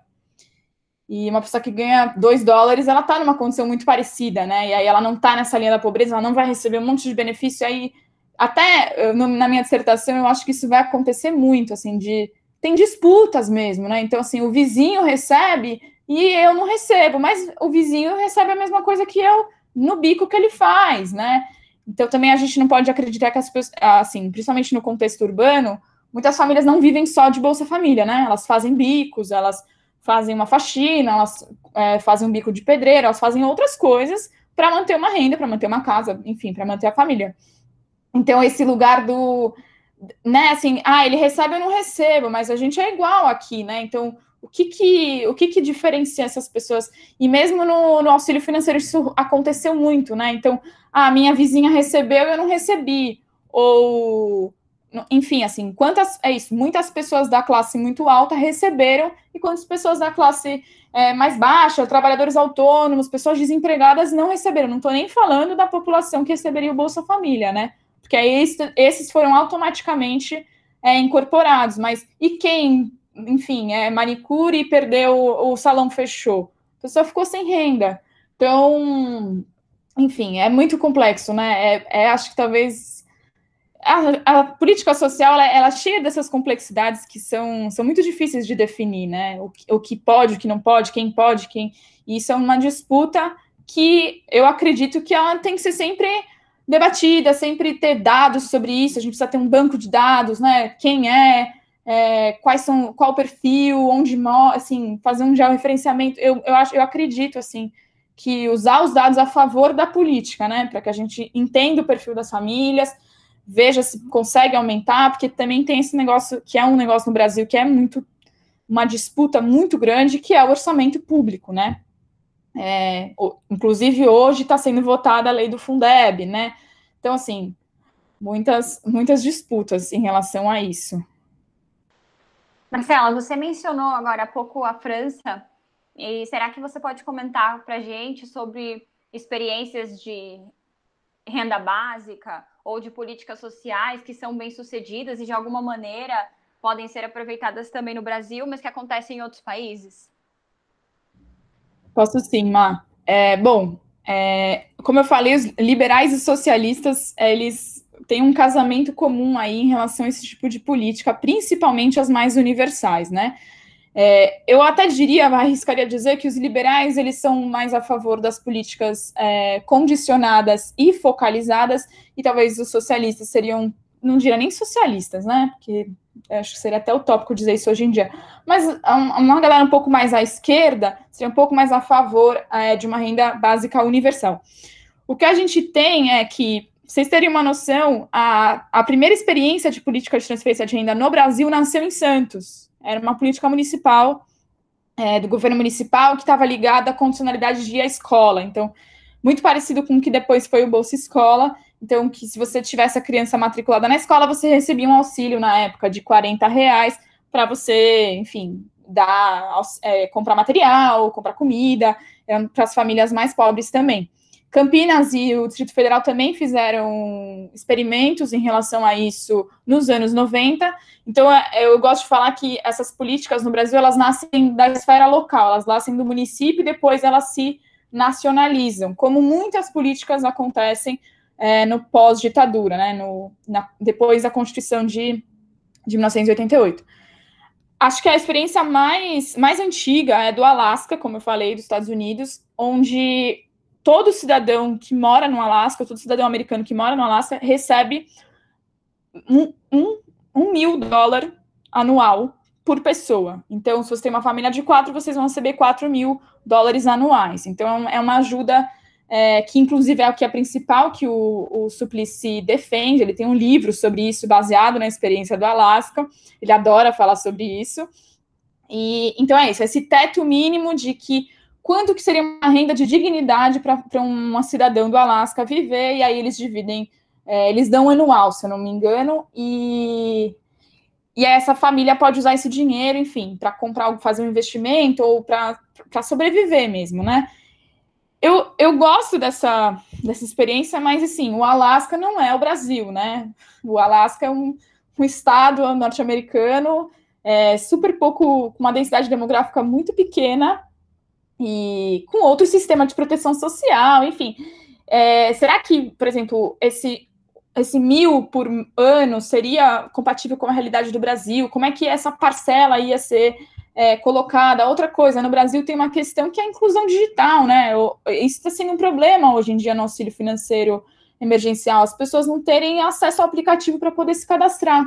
e uma pessoa que ganha 2 dólares, ela está numa condição muito parecida, né? E aí ela não está nessa linha da pobreza, ela não vai receber um monte de benefício. Aí, até na minha dissertação, eu acho que isso vai acontecer muito, assim, de. Tem disputas mesmo, né? Então, assim, o vizinho recebe e eu não recebo, mas o vizinho recebe a mesma coisa que eu no bico que ele faz, né? Então, também a gente não pode acreditar que as pessoas, assim, principalmente no contexto urbano, muitas famílias não vivem só de Bolsa Família, né? Elas fazem bicos, elas fazem uma faxina, elas é, fazem um bico de pedreiro, elas fazem outras coisas para manter uma renda, para manter uma casa, enfim, para manter a família. Então, esse lugar do, né, assim, ah, ele recebe ou não recebo, mas a gente é igual aqui, né? Então, o que que, o que, que diferencia essas pessoas? E mesmo no, no auxílio financeiro isso aconteceu muito, né? Então, a ah, minha vizinha recebeu eu não recebi. Ou enfim, assim, quantas é isso? Muitas pessoas da classe muito alta receberam e quantas pessoas da classe é, mais baixa, trabalhadores autônomos, pessoas desempregadas não receberam. Não estou nem falando da população que receberia o Bolsa Família, né? Porque aí esse, esses foram automaticamente é, incorporados. Mas e quem, enfim, é manicure e perdeu o salão fechou? A pessoa ficou sem renda. Então, enfim, é muito complexo, né? É, é acho que talvez a, a política social ela, ela, é cheia dessas complexidades que são, são muito difíceis de definir, né? O, o que pode, o que não pode, quem pode, quem. E isso é uma disputa que eu acredito que ela tem que ser sempre debatida, sempre ter dados sobre isso. A gente precisa ter um banco de dados, né? Quem é, é quais são, qual o perfil, onde mora, assim, fazer um georreferenciamento. Eu, eu acho, eu acredito assim que usar os dados a favor da política, né? Para que a gente entenda o perfil das famílias veja se consegue aumentar, porque também tem esse negócio que é um negócio no Brasil que é muito uma disputa muito grande, que é o orçamento público, né? É, inclusive hoje está sendo votada a lei do Fundeb, né? Então, assim, muitas, muitas disputas em relação a isso. Marcela, você mencionou agora há pouco a França, e será que você pode comentar para a gente sobre experiências de renda básica ou de políticas sociais que são bem sucedidas e de alguma maneira podem ser aproveitadas também no Brasil, mas que acontecem em outros países? Posso sim, Má. É, bom, é, como eu falei, os liberais e socialistas, eles têm um casamento comum aí em relação a esse tipo de política, principalmente as mais universais, né? É, eu até diria, arriscaria dizer que os liberais eles são mais a favor das políticas é, condicionadas e focalizadas, e talvez os socialistas seriam, não diria nem socialistas, né? Porque acho que seria até utópico dizer isso hoje em dia. Mas uma galera um pouco mais à esquerda seria um pouco mais a favor é, de uma renda básica universal. O que a gente tem é que vocês terem uma noção, a, a primeira experiência de política de transferência de renda no Brasil nasceu em Santos, era uma política municipal, é, do governo municipal, que estava ligada à condicionalidade de ir à escola. Então, muito parecido com o que depois foi o Bolsa Escola. Então, que se você tivesse a criança matriculada na escola, você recebia um auxílio na época de 40 reais para você, enfim, dar, é, comprar material, comprar comida, para as famílias mais pobres também. Campinas e o Distrito Federal também fizeram experimentos em relação a isso nos anos 90. Então, é, eu gosto de falar que essas políticas no Brasil, elas nascem da esfera local, elas nascem do município e depois elas se nacionalizam, como muitas políticas acontecem é, no pós-ditadura, né, no, na, depois da Constituição de, de 1988. Acho que a experiência mais, mais antiga é do Alasca, como eu falei, dos Estados Unidos, onde todo cidadão que mora no Alasca, todo cidadão americano que mora no Alasca, recebe um, um, um mil dólar anual por pessoa. Então, se você tem uma família de quatro, vocês vão receber quatro mil dólares anuais. Então, é uma ajuda é, que, inclusive, é o que é principal que o, o Suplicy defende. Ele tem um livro sobre isso, baseado na experiência do Alasca. Ele adora falar sobre isso. E então é isso, esse teto mínimo de que quanto que seria uma renda de dignidade para uma cidadã do Alasca viver, e aí eles dividem, é, eles dão anual, se eu não me engano, e, e essa família pode usar esse dinheiro, enfim, para comprar fazer um investimento ou para sobreviver mesmo, né? Eu, eu gosto dessa, dessa experiência, mas assim, o Alasca não é o Brasil, né? O Alasca é um, um estado norte-americano, é, super pouco, com uma densidade demográfica muito pequena, e com outro sistema de proteção social, enfim. É, será que, por exemplo, esse, esse mil por ano seria compatível com a realidade do Brasil? Como é que essa parcela ia ser é, colocada? Outra coisa, no Brasil tem uma questão que é a inclusão digital, né? Isso está sendo um problema hoje em dia no auxílio financeiro emergencial, as pessoas não terem acesso ao aplicativo para poder se cadastrar.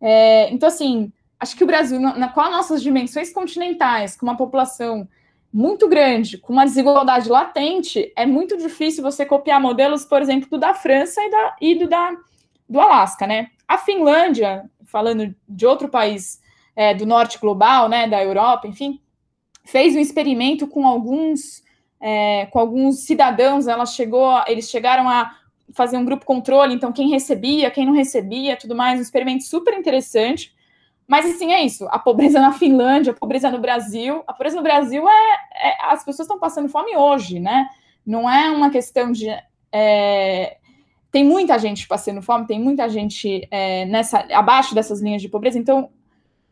É, então, assim, acho que o Brasil, na, qual nossas dimensões continentais, com uma população muito grande, com uma desigualdade latente, é muito difícil você copiar modelos, por exemplo, do da França e, da, e do, da, do Alasca, né? A Finlândia, falando de outro país é, do norte global, né, da Europa, enfim, fez um experimento com alguns é, com alguns cidadãos, ela chegou, eles chegaram a fazer um grupo controle, então quem recebia, quem não recebia, tudo mais, um experimento super interessante. Mas assim, é isso. A pobreza na Finlândia, a pobreza no Brasil. A pobreza no Brasil é. é as pessoas estão passando fome hoje, né? Não é uma questão de. É, tem muita gente passando fome, tem muita gente é, nessa abaixo dessas linhas de pobreza. Então,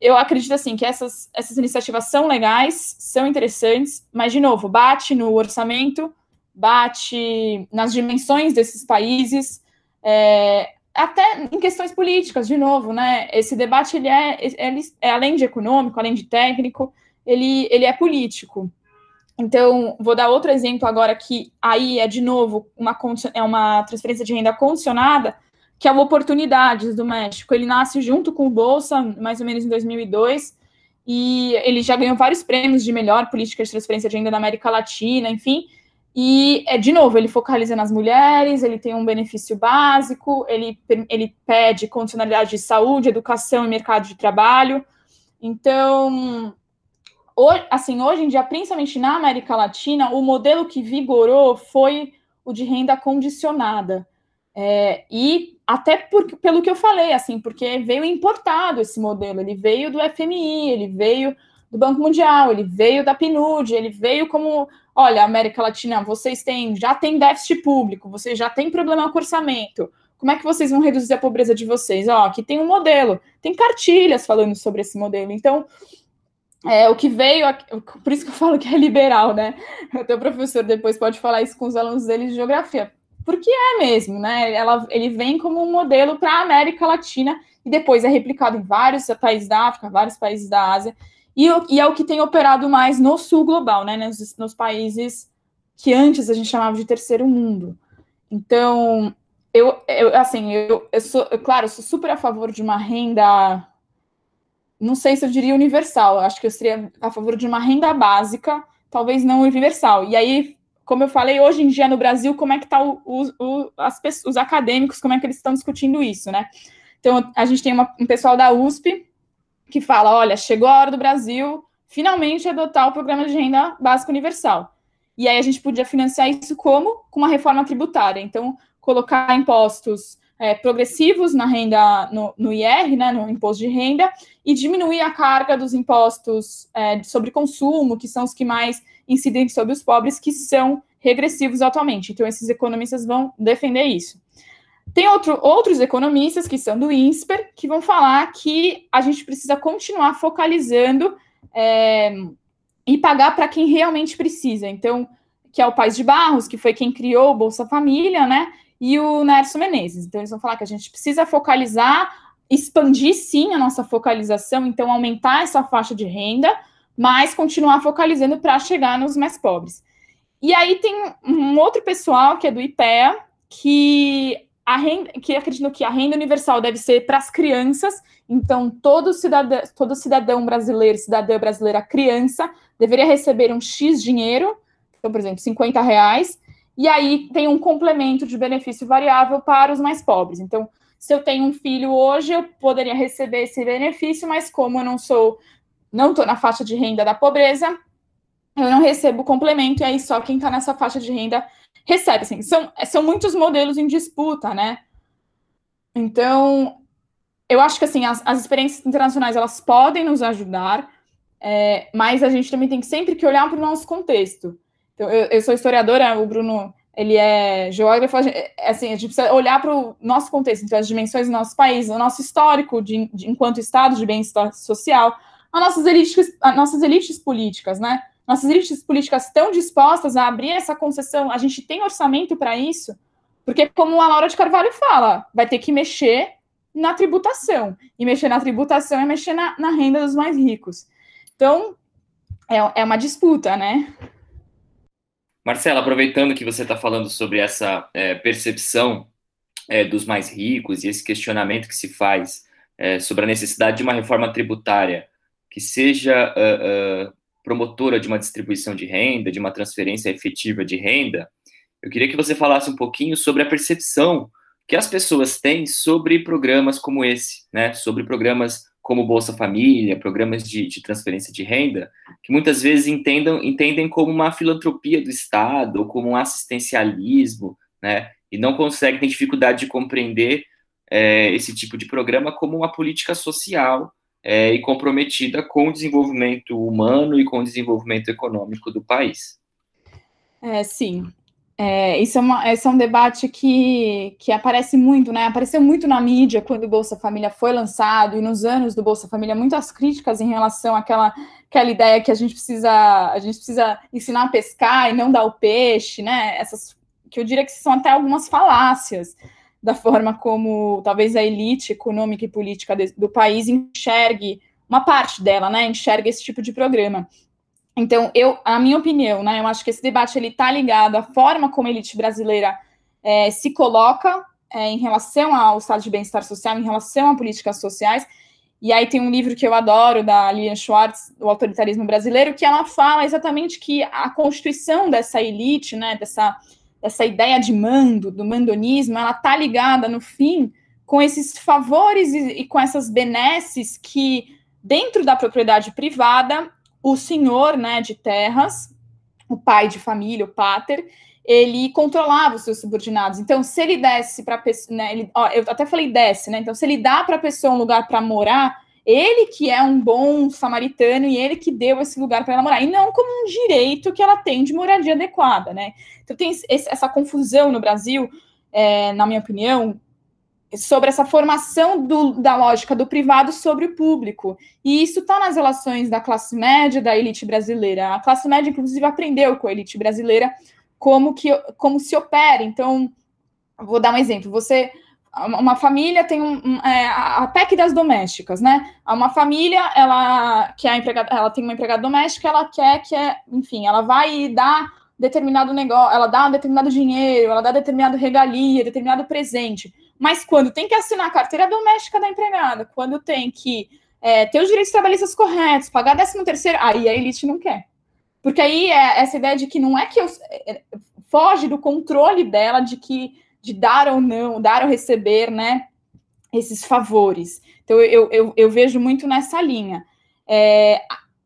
eu acredito assim que essas, essas iniciativas são legais, são interessantes, mas de novo, bate no orçamento bate nas dimensões desses países, é, até em questões políticas, de novo, né? Esse debate ele é, ele é além de econômico, além de técnico, ele, ele é político. Então, vou dar outro exemplo agora que aí é de novo uma é uma transferência de renda condicionada, que é o Oportunidades do México. Ele nasce junto com o Bolsa, mais ou menos em 2002, e ele já ganhou vários prêmios de melhor política de transferência de renda na América Latina, enfim. E, é, de novo, ele focaliza nas mulheres, ele tem um benefício básico, ele, ele pede condicionalidade de saúde, educação e mercado de trabalho. Então, assim, hoje em dia, principalmente na América Latina, o modelo que vigorou foi o de renda condicionada. É, e até por, pelo que eu falei, assim, porque veio importado esse modelo, ele veio do FMI, ele veio do Banco Mundial, ele veio da PNUD, ele veio como, olha, América Latina, vocês têm, já tem déficit público, vocês já têm problema com orçamento, como é que vocês vão reduzir a pobreza de vocês? Ó, aqui tem um modelo, tem cartilhas falando sobre esse modelo, então é, o que veio, por isso que eu falo que é liberal, né? O teu professor depois pode falar isso com os alunos dele de geografia, porque é mesmo, né? Ela, ele vem como um modelo para a América Latina e depois é replicado em vários países da África, vários países da Ásia, e, e é o que tem operado mais no sul global, né? Nos, nos países que antes a gente chamava de terceiro mundo. Então, eu, eu assim, eu, eu sou, eu, claro, eu sou super a favor de uma renda não sei se eu diria universal, acho que eu seria a favor de uma renda básica, talvez não universal. E aí, como eu falei, hoje em dia no Brasil, como é que as, os acadêmicos, como é que eles estão discutindo isso, né? Então, a gente tem uma, um pessoal da USP que fala, olha, chegou a hora do Brasil finalmente adotar o programa de renda básica universal. E aí a gente podia financiar isso como? Com uma reforma tributária. Então, colocar impostos é, progressivos na renda, no, no, IR, né, no imposto de renda, e diminuir a carga dos impostos é, sobre consumo, que são os que mais incidem sobre os pobres, que são regressivos atualmente. Então, esses economistas vão defender isso. Tem outro, outros economistas, que são do INSPER, que vão falar que a gente precisa continuar focalizando é, e pagar para quem realmente precisa. Então, que é o País de Barros, que foi quem criou o Bolsa Família, né? e o Nerso Menezes. Então, eles vão falar que a gente precisa focalizar, expandir sim a nossa focalização, então aumentar essa faixa de renda, mas continuar focalizando para chegar nos mais pobres. E aí tem um outro pessoal que é do IPEA, que a renda, que que a renda universal deve ser para as crianças, então todo cidadão, todo cidadão brasileiro, cidadã brasileira criança, deveria receber um X dinheiro, então, por exemplo, 50 reais, e aí tem um complemento de benefício variável para os mais pobres. Então, se eu tenho um filho hoje, eu poderia receber esse benefício, mas como eu não sou, não estou na faixa de renda da pobreza, eu não recebo complemento, e aí só quem está nessa faixa de renda recebe. Assim, são, são muitos modelos em disputa, né? Então, eu acho que assim, as, as experiências internacionais elas podem nos ajudar, é, mas a gente também tem que sempre que olhar para o nosso contexto. Então, eu, eu sou historiadora, o Bruno ele é geógrafo, é, assim, a gente precisa olhar para o nosso contexto, então, as dimensões do nosso país, o nosso histórico de, de enquanto Estado de bem-estar social, as nossas elites, as nossas elites políticas, né? Nossas elites políticas estão dispostas a abrir essa concessão, a gente tem orçamento para isso, porque, como a Laura de Carvalho fala, vai ter que mexer na tributação, e mexer na tributação é mexer na, na renda dos mais ricos. Então, é, é uma disputa, né? Marcela, aproveitando que você está falando sobre essa é, percepção é, dos mais ricos e esse questionamento que se faz é, sobre a necessidade de uma reforma tributária que seja uh, uh, promotora de uma distribuição de renda, de uma transferência efetiva de renda, eu queria que você falasse um pouquinho sobre a percepção que as pessoas têm sobre programas como esse, né? Sobre programas como Bolsa Família, programas de, de, transferência de renda, que muitas vezes entendam, entendem como uma filantropia do Estado, ou como um assistencialismo, né? E não conseguem, têm dificuldade de compreender é, esse tipo de programa como uma política social é, e comprometida com o desenvolvimento humano e com o desenvolvimento econômico do país. É, sim, é, isso, é uma, esse é um debate que, que aparece muito, né? Apareceu muito na mídia quando o Bolsa Família foi lançado, e nos anos do Bolsa Família, muitas críticas em relação àquela aquela ideia que a gente precisa a gente precisa ensinar a pescar e não dar o peixe, né? Essas que eu diria que são até algumas falácias da forma como talvez a elite econômica e política do país enxergue uma parte dela, né? Enxerga esse tipo de programa. Então, eu, a minha opinião, né? Eu acho que esse debate ele está ligado à forma como a elite brasileira é, se coloca é, em relação ao estado de bem-estar social, em relação a políticas sociais. E aí tem um livro que eu adoro, da Lilian Schwartz, O Autoritarismo Brasileiro, que ela fala exatamente que a constituição dessa elite, né, dessa, dessa ideia de mando, do mandonismo, ela está ligada, no fim, com esses favores e, e com essas benesses que, dentro da propriedade privada, o senhor né, de terras, o pai de família, o pater, ele controlava os seus subordinados. Então, se ele desse para a pessoa, né, ele, eu até falei desce, né? Então, se ele dá para a pessoa um lugar para morar, ele que é um bom samaritano e ele que deu esse lugar para ela morar, e não como um direito que ela tem de moradia adequada, né? Então, tem esse, essa confusão no Brasil, é, na minha opinião, sobre essa formação do, da lógica do privado sobre o público. E isso está nas relações da classe média da elite brasileira. A classe média, inclusive, aprendeu com a elite brasileira como, que, como se opera. Então, vou dar um exemplo. Você, uma família tem um, um é, a PEC das domésticas, né? Uma família, ela que é empregada, ela tem uma empregada doméstica, ela quer que, é, enfim, ela vai dar determinado negócio, ela dá um determinado dinheiro, ela dá determinado regalia, determinado presente. Mas quando tem que assinar a carteira doméstica da empregada, quando tem que é, ter os direitos trabalhistas corretos, pagar 13 terceiro, aí a elite não quer. Porque aí é essa ideia de que não é que eu é, foge do controle dela de que de dar ou não, dar ou receber, né, esses favores. Então eu, eu, eu vejo muito nessa linha. É,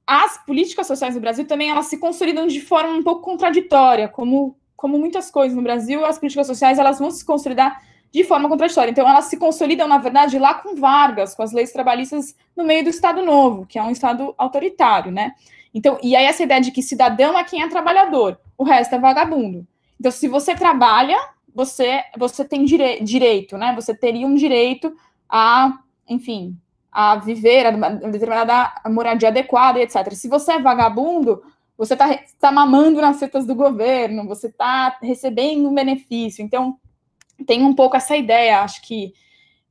as políticas sociais do Brasil também elas se consolidam de forma um pouco contraditória, como, como muitas coisas no Brasil, as políticas sociais elas vão se consolidar de forma contraditória. Então elas se consolidam, na verdade, lá com Vargas, com as leis trabalhistas no meio do Estado Novo, que é um Estado autoritário, né? Então, e aí essa ideia de que cidadão é quem é trabalhador, o resto é vagabundo. Então, se você trabalha, você você tem dire direito, né? Você teria um direito a, enfim, a viver a determinada moradia adequada, etc. Se você é vagabundo, você está tá mamando nas setas do governo, você está recebendo um benefício. Então, tem um pouco essa ideia, acho que,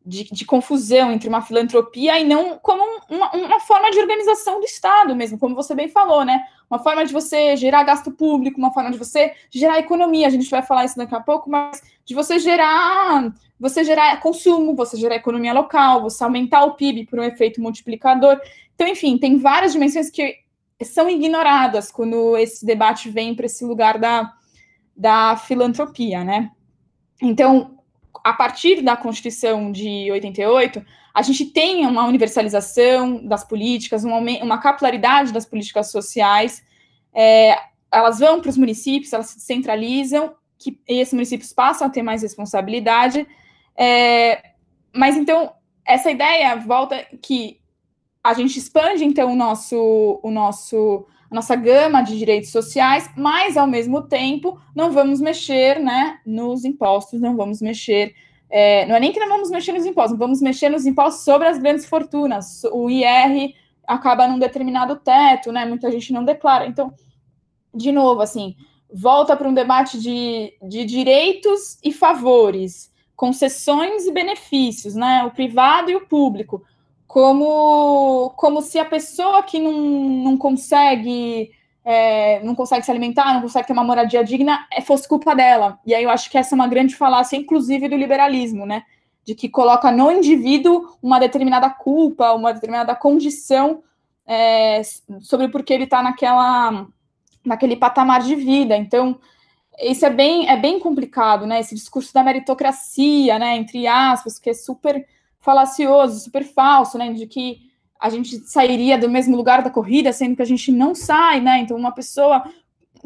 de, de, confusão entre uma filantropia e não como uma, uma, forma de organização do Estado mesmo, como você bem falou, né? Uma forma de você gerar gasto público, uma forma de você gerar economia, a gente vai falar isso daqui a pouco, mas de você gerar você gerar consumo, você gerar economia local, você aumentar o PIB por um efeito multiplicador. Então, enfim, tem várias dimensões que são ignoradas quando esse debate vem para esse lugar da, da filantropia, né? Então, a partir da Constituição de 88, a gente tem uma universalização das políticas, uma, uma capilaridade das políticas sociais, é, elas vão para os municípios, elas se descentralizam, que esses municípios passam a ter mais responsabilidade, é, mas então, essa ideia volta que a gente expande, então, o nosso, o nosso nossa gama de direitos sociais, mas ao mesmo tempo não vamos mexer né, nos impostos, não vamos mexer. É, não é nem que não vamos mexer nos impostos, vamos mexer nos impostos sobre as grandes fortunas. O IR acaba num determinado teto, né? Muita gente não declara. Então, de novo, assim, volta para um debate de, de direitos e favores, concessões e benefícios, né? O privado e o público como, como se a pessoa que não, não consegue é, não consegue se alimentar, não consegue ter uma moradia digna, é, fosse culpa dela. E aí eu acho que essa é uma grande falácia, inclusive, do liberalismo, né? De que coloca no indivíduo uma determinada culpa, uma determinada condição é, sobre por que ele está naquela naquele patamar de vida. Então, isso é bem, é bem complicado, né? Esse discurso da meritocracia, né? Entre aspas, que é super falacioso, super falso, né? De que a gente sairia do mesmo lugar da corrida, sendo que a gente não sai, né? Então, uma pessoa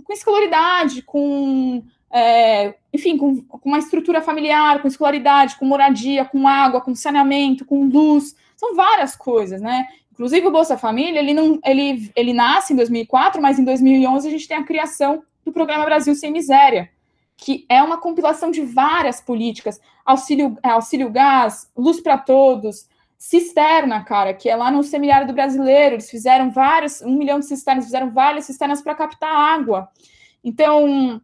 com escolaridade, com. É, enfim, com, com, uma estrutura familiar, com escolaridade, com moradia, com água, com saneamento, com luz, são várias coisas, né? Inclusive o Bolsa Família, ele não, ele, ele nasce em 2004, mas em 2011 a gente tem a criação do Programa Brasil Sem Miséria, que é uma compilação de várias políticas, auxílio, é, auxílio gás, luz para todos, cisterna, cara, que é lá no semiárido brasileiro. Eles fizeram vários, um milhão de cisternas, fizeram várias cisternas para captar água. Então,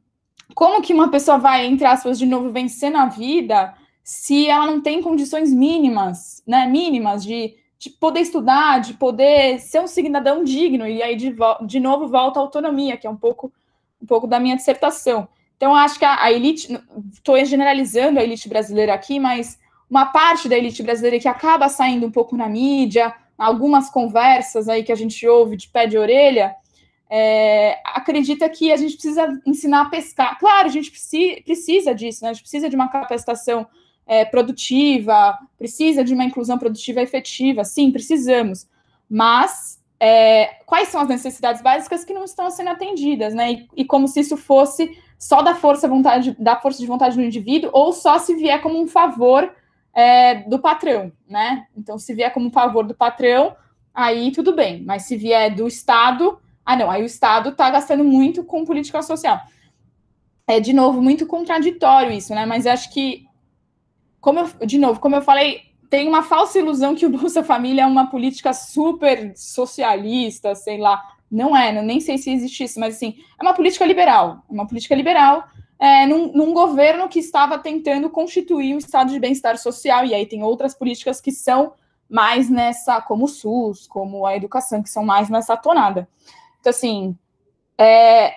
como que uma pessoa vai, entre aspas, de novo, vencer na vida se ela não tem condições mínimas, né? Mínimas de, de poder estudar, de poder ser um cidadão digno, e aí de, de novo volta a autonomia, que é um pouco, um pouco da minha dissertação. Então, acho que a, a elite, estou generalizando a elite brasileira aqui, mas uma parte da elite brasileira que acaba saindo um pouco na mídia, algumas conversas aí que a gente ouve de pé de orelha, é, acredita que a gente precisa ensinar a pescar. Claro, a gente precisa disso, né? A gente precisa de uma capacitação é, produtiva, precisa de uma inclusão produtiva efetiva, sim, precisamos. Mas é, quais são as necessidades básicas que não estão sendo atendidas, né? E, e, como se isso fosse só da força, vontade, da força de vontade do indivíduo, ou só se vier como um favor é, do patrão, né? Então, se vier como favor do patrão, aí tudo bem. Mas se vier do Estado, ah, não, aí o Estado está gastando muito com política social. É, de novo, muito contraditório isso, né? Mas acho que, como eu, de novo, como eu falei, tem uma falsa ilusão que o Bolsa Família é uma política super socialista, sei lá. Não é, nem sei se existe isso, mas assim, é uma política liberal. É uma política liberal é, num, num, governo que estava tentando constituir o estado de bem-estar social, e aí tem outras políticas que são mais nessa, como o SUS, como a educação, que são mais nessa tonada. Então, assim, é,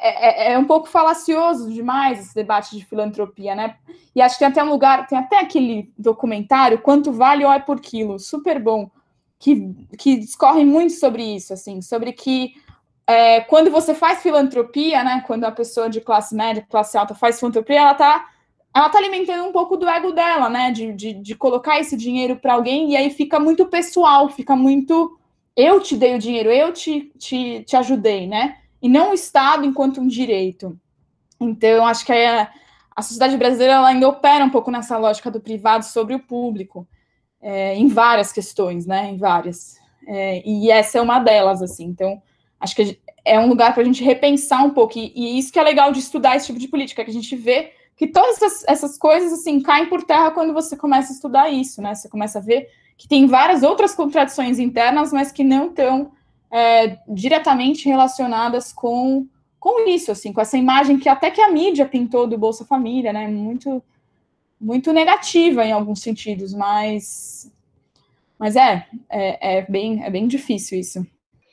é, é, um pouco falacioso demais esse debate de filantropia, né? E acho que tem até um lugar, tem até aquele documentário, Quanto Vale ou é por Quilo, super bom, que, que discorre muito sobre isso, assim, sobre que é, quando você faz filantropia, né, quando a pessoa de classe média, classe alta faz filantropia, ela está ela tá alimentando um pouco do ego dela, né, de, de, de colocar esse dinheiro para alguém, e aí fica muito pessoal, fica muito eu te dei o dinheiro, eu te, te, te ajudei, né, e não o Estado enquanto um direito. Então, acho que a, a sociedade brasileira ela ainda opera um pouco nessa lógica do privado sobre o público, é, em várias questões, né, em várias. É, e essa é uma delas, assim, então acho que é um lugar para a gente repensar um pouco, e, e, isso que é legal de estudar esse tipo de política, que a gente vê que todas essas, essas, coisas, assim, caem por terra quando você começa a estudar isso, né, você começa a ver que tem várias outras contradições internas, mas que não estão é, diretamente relacionadas com, com isso, assim, com essa imagem que até que a mídia pintou do Bolsa Família, né, muito, muito negativa em alguns sentidos, mas, mas é, é, é bem, é bem difícil isso.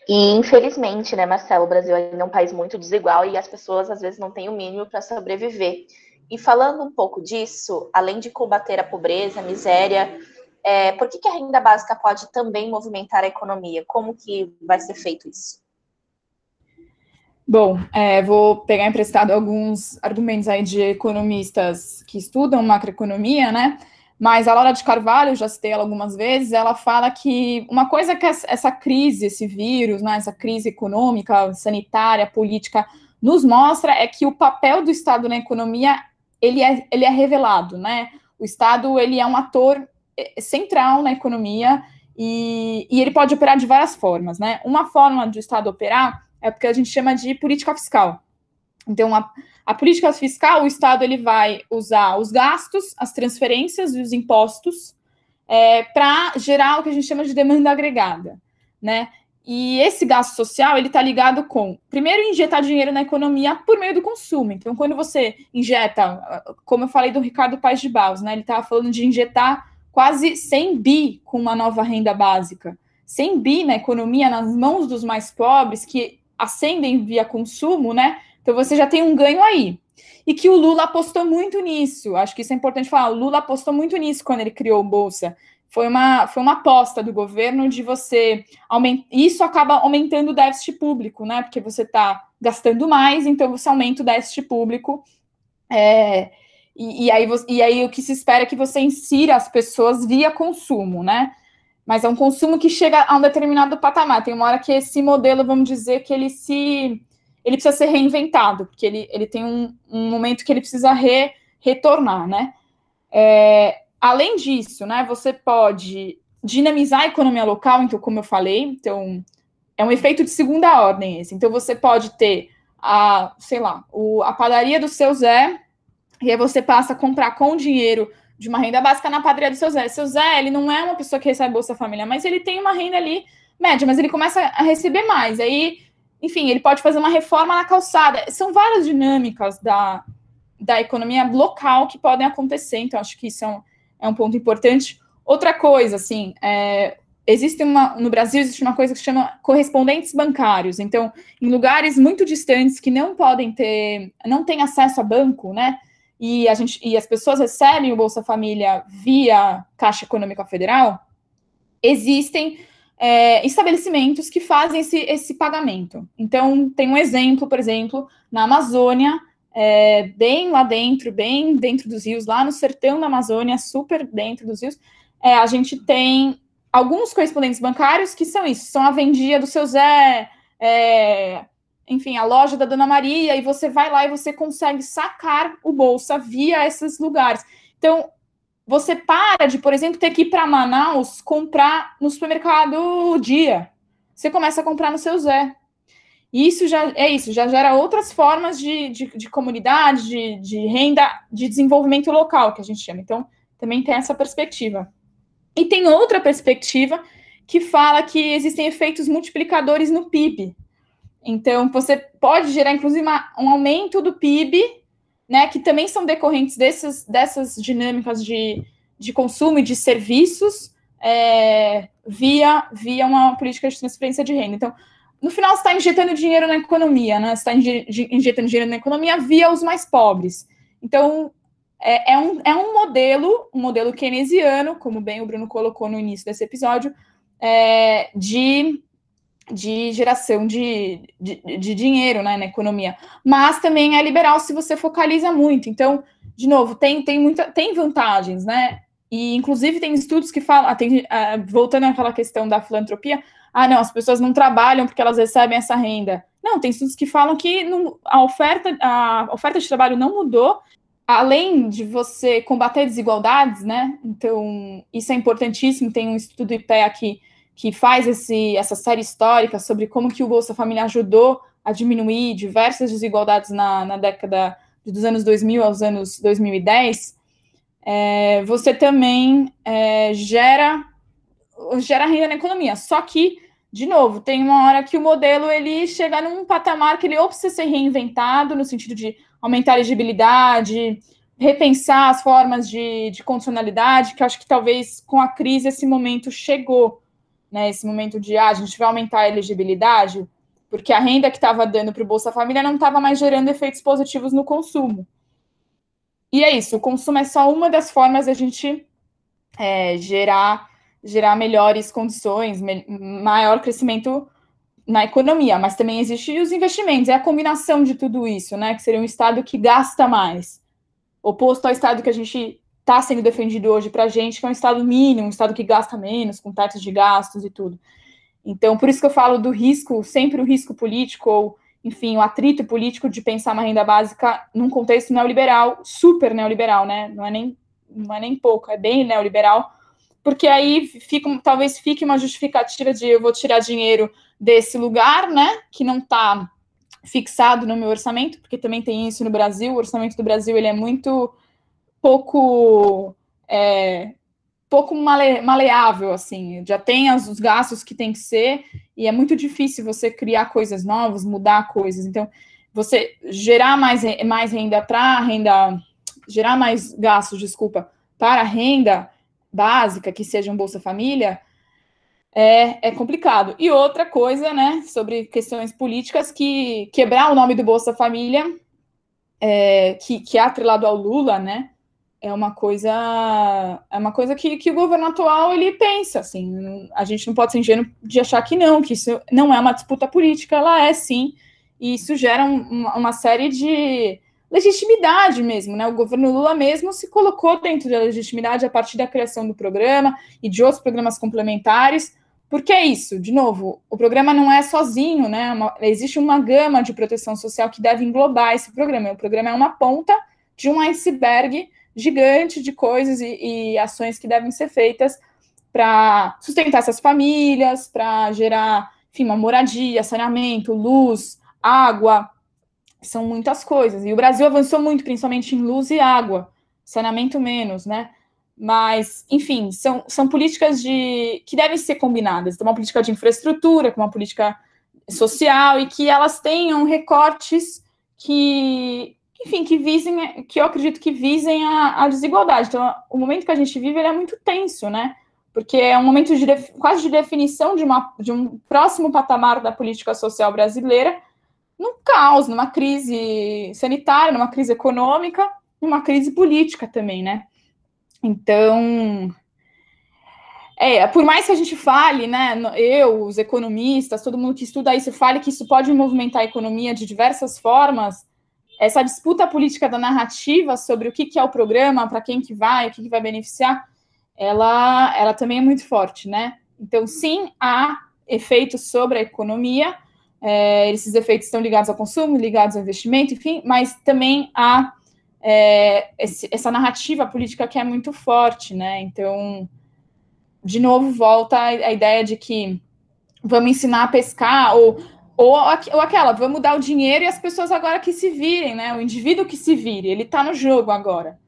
E infelizmente, né, Marcelo, o Brasil ainda é um país muito desigual e as pessoas às vezes não têm o mínimo para sobreviver. E falando um pouco disso, além de combater a pobreza, a miséria, é, por que, que, a renda básica pode também movimentar a economia? Como que vai ser feito isso? Bom, é, vou pegar emprestado alguns argumentos aí de economistas que estudam macroeconomia, né? Mas a Laura de Carvalho, já citei ela algumas vezes, ela fala que uma coisa que essa crise, esse vírus, né, essa crise econômica, sanitária, política, nos mostra é que o papel do Estado na economia ele é, ele é revelado, né? O Estado ele é um ator é, central na economia e, e ele pode operar de várias formas, né? Uma forma do Estado operar é porque a gente chama de política fiscal. Então, a, a política fiscal, o Estado ele vai usar os gastos, as transferências e os impostos é, para gerar o que a gente chama de demanda agregada, né? E esse gasto social ele está ligado com, primeiro, injetar dinheiro na economia por meio do consumo. Então, quando você injeta, como eu falei do Ricardo Paes de Baus, né? Ele estava falando de injetar quase 100 bi com uma nova renda básica. 100 bi na economia nas mãos dos mais pobres que ascendem via consumo, né? Então você já tem um ganho aí. E que o Lula apostou muito nisso. Acho que isso é importante falar. O Lula apostou muito nisso quando ele criou o Bolsa. Foi uma, foi uma aposta do governo de você aumentar. Isso acaba aumentando o déficit público, né? Porque você está gastando mais, então você aumenta o déficit público. É, e, e, aí, e aí o que se espera é que você insira as pessoas via consumo, né? Mas é um consumo que chega a um determinado patamar. Tem uma hora que esse modelo, vamos dizer, que ele se ele precisa ser reinventado, porque ele, ele tem um, um momento que ele precisa re, retornar, né? É, além disso, né, você pode dinamizar a economia local, então, como eu falei, então, é um efeito de segunda ordem esse. Então, você pode ter a, sei lá, o, a padaria do seu Zé, e aí você passa a comprar com dinheiro de uma renda básica na padaria do seu Zé. Seu Zé, ele não é uma pessoa que recebe Bolsa Família, mas ele tem uma renda ali média, mas ele começa a receber mais. Aí, enfim, ele pode fazer uma reforma na calçada. São várias dinâmicas da, da economia local que podem acontecer, então acho que isso é um, é um ponto importante. Outra coisa, assim, é, existe uma no Brasil existe uma coisa que se chama correspondentes bancários. Então, em lugares muito distantes que não podem ter, não têm acesso a banco, né? E a gente e as pessoas recebem o Bolsa Família via Caixa Econômica Federal, existem é, estabelecimentos que fazem esse, esse pagamento. Então, tem um exemplo, por exemplo, na Amazônia, é, bem lá dentro, bem dentro dos rios, lá no sertão da Amazônia, super dentro dos rios, é, a gente tem alguns correspondentes bancários que são isso, são a vendia do seu Zé, é, enfim, a loja da Dona Maria, e você vai lá e você consegue sacar o bolsa via esses lugares. Então, você para de, por exemplo, ter que ir para Manaus comprar no supermercado dia. Você começa a comprar no seu Zé. E isso já é isso, já gera outras formas de, de, de comunidade, de, de renda, de desenvolvimento local, que a gente chama. Então, também tem essa perspectiva. E tem outra perspectiva que fala que existem efeitos multiplicadores no PIB. Então, você pode gerar, inclusive, uma, um aumento do PIB, né, que também são decorrentes dessas, dessas dinâmicas de, de consumo e de serviços é, via, via uma política de transferência de renda. Então, no final, você está injetando dinheiro na economia, né? Você está injetando dinheiro na economia via os mais pobres. Então, é, é, um, é um modelo, um modelo keynesiano, como bem o Bruno colocou no início desse episódio, é, de, de geração de, de, de dinheiro né, na economia. Mas também é liberal se você focaliza muito. Então, de novo, tem, tem, muita, tem vantagens, né? E, inclusive, tem estudos que falam, ah, tem, ah, voltando àquela questão da filantropia, ah, não, as pessoas não trabalham porque elas recebem essa renda. Não, tem estudos que falam que não, a, oferta, a oferta de trabalho não mudou além de você combater desigualdades, né? Então, isso é importantíssimo. Tem um estudo do aqui que faz esse, essa série histórica sobre como que o Bolsa Família ajudou a diminuir diversas desigualdades na, na década dos anos 2000 aos anos 2010. É, você também é, gera gera renda na economia. Só que, de novo, tem uma hora que o modelo ele chega num patamar que ele ou precisa ser reinventado no sentido de aumentar a elegibilidade, repensar as formas de, de condicionalidade, que acho que talvez com a crise esse momento chegou, né? Esse momento de ah, a gente vai aumentar a elegibilidade, porque a renda que estava dando para o Bolsa Família não estava mais gerando efeitos positivos no consumo. E é isso, o consumo é só uma das formas da gente é, gerar, gerar melhores condições, me, maior crescimento na economia, mas também existem os investimentos, é a combinação de tudo isso, né? Que seria um Estado que gasta mais, oposto ao Estado que a gente está sendo defendido hoje para a gente, que é um Estado mínimo, um Estado que gasta menos, com taxas de gastos e tudo. Então, por isso que eu falo do risco, sempre o risco político, ou, enfim, o atrito político de pensar uma renda básica num contexto neoliberal, super neoliberal, né? Não é nem, não é nem pouco, é bem neoliberal, porque aí fica, talvez fique uma justificativa de eu vou tirar dinheiro desse lugar, né, que não está fixado no meu orçamento, porque também tem isso no Brasil, o orçamento do Brasil ele é muito pouco é, pouco male, maleável, assim, já tem as, os gastos que tem que ser, e é muito difícil você criar coisas novas, mudar coisas, então, você gerar mais, mais renda para renda, gerar mais gastos, desculpa, para renda básica, que seja um Bolsa Família, é, é complicado. E outra coisa, né, sobre questões políticas, que quebrar o nome do Bolsa Família, é, que, que é atrelado ao Lula, né, é uma coisa é uma coisa que, que o governo atual ele pensa assim a gente não pode ser ingênuo de achar que não que isso não é uma disputa política ela é sim e isso gera um, uma série de legitimidade mesmo, né? O governo Lula mesmo se colocou dentro da legitimidade a partir da criação do programa e de outros programas complementares, porque é isso, de novo, o programa não é sozinho, né? Uma, existe uma gama de proteção social que deve englobar esse programa. O programa é uma ponta de um iceberg gigante de coisas e, e ações que devem ser feitas para sustentar essas famílias, para gerar, enfim, uma moradia, saneamento, luz, água, são muitas coisas. E o Brasil avançou muito, principalmente em luz e água, saneamento menos, né? Mas, enfim, são, são políticas de que devem ser combinadas. Então, uma política de infraestrutura, com uma política social, e que elas tenham recortes que, enfim, que visem, que eu acredito que visem a, a desigualdade. Então, o momento que a gente vive é muito tenso, né? Porque é um momento de, quase de definição de, uma, de um próximo patamar da política social brasileira, num caos, numa crise sanitária, numa crise econômica, numa crise política também, né? Então, é, por mais que a gente fale, né, eu, os economistas, todo mundo que estuda isso, fale que isso pode movimentar a economia de diversas formas, essa disputa política da narrativa sobre o que, que é o programa, para quem que vai, o que, que vai beneficiar, ela, ela também é muito forte, né? Então, sim, há efeitos sobre a economia, é, esses efeitos estão ligados ao consumo, ligados ao investimento, enfim, mas também há é, esse, essa narrativa política que é muito forte, né? Então, de novo, volta a, a ideia de que vamos ensinar a pescar, ou, ou, ou aquela, vamos dar o dinheiro e as pessoas agora que se virem, né? O indivíduo que se vire, ele está no jogo agora.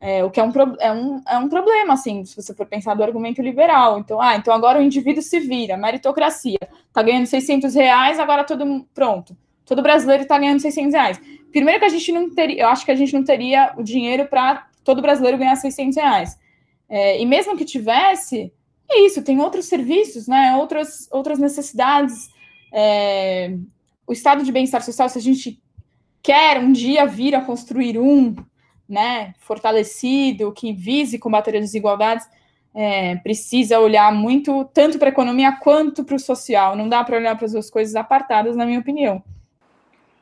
É, o que é um, é, um, é um problema, assim, se você for pensar do argumento liberal. Então, ah, então agora o indivíduo se vira, meritocracia. Tá ganhando 600 reais, agora todo pronto. Todo brasileiro está ganhando 600 reais. Primeiro que a gente não teria, eu acho que a gente não teria o dinheiro para todo brasileiro ganhar 600 reais. É, e mesmo que tivesse, é isso, tem outros serviços, né, outras, outras necessidades. É, o estado de bem-estar social, se a gente quer um dia vir a construir um, né, fortalecido, que vise combater as desigualdades, é, precisa olhar muito tanto para a economia quanto para o social. Não dá para olhar para as duas coisas apartadas, na minha opinião.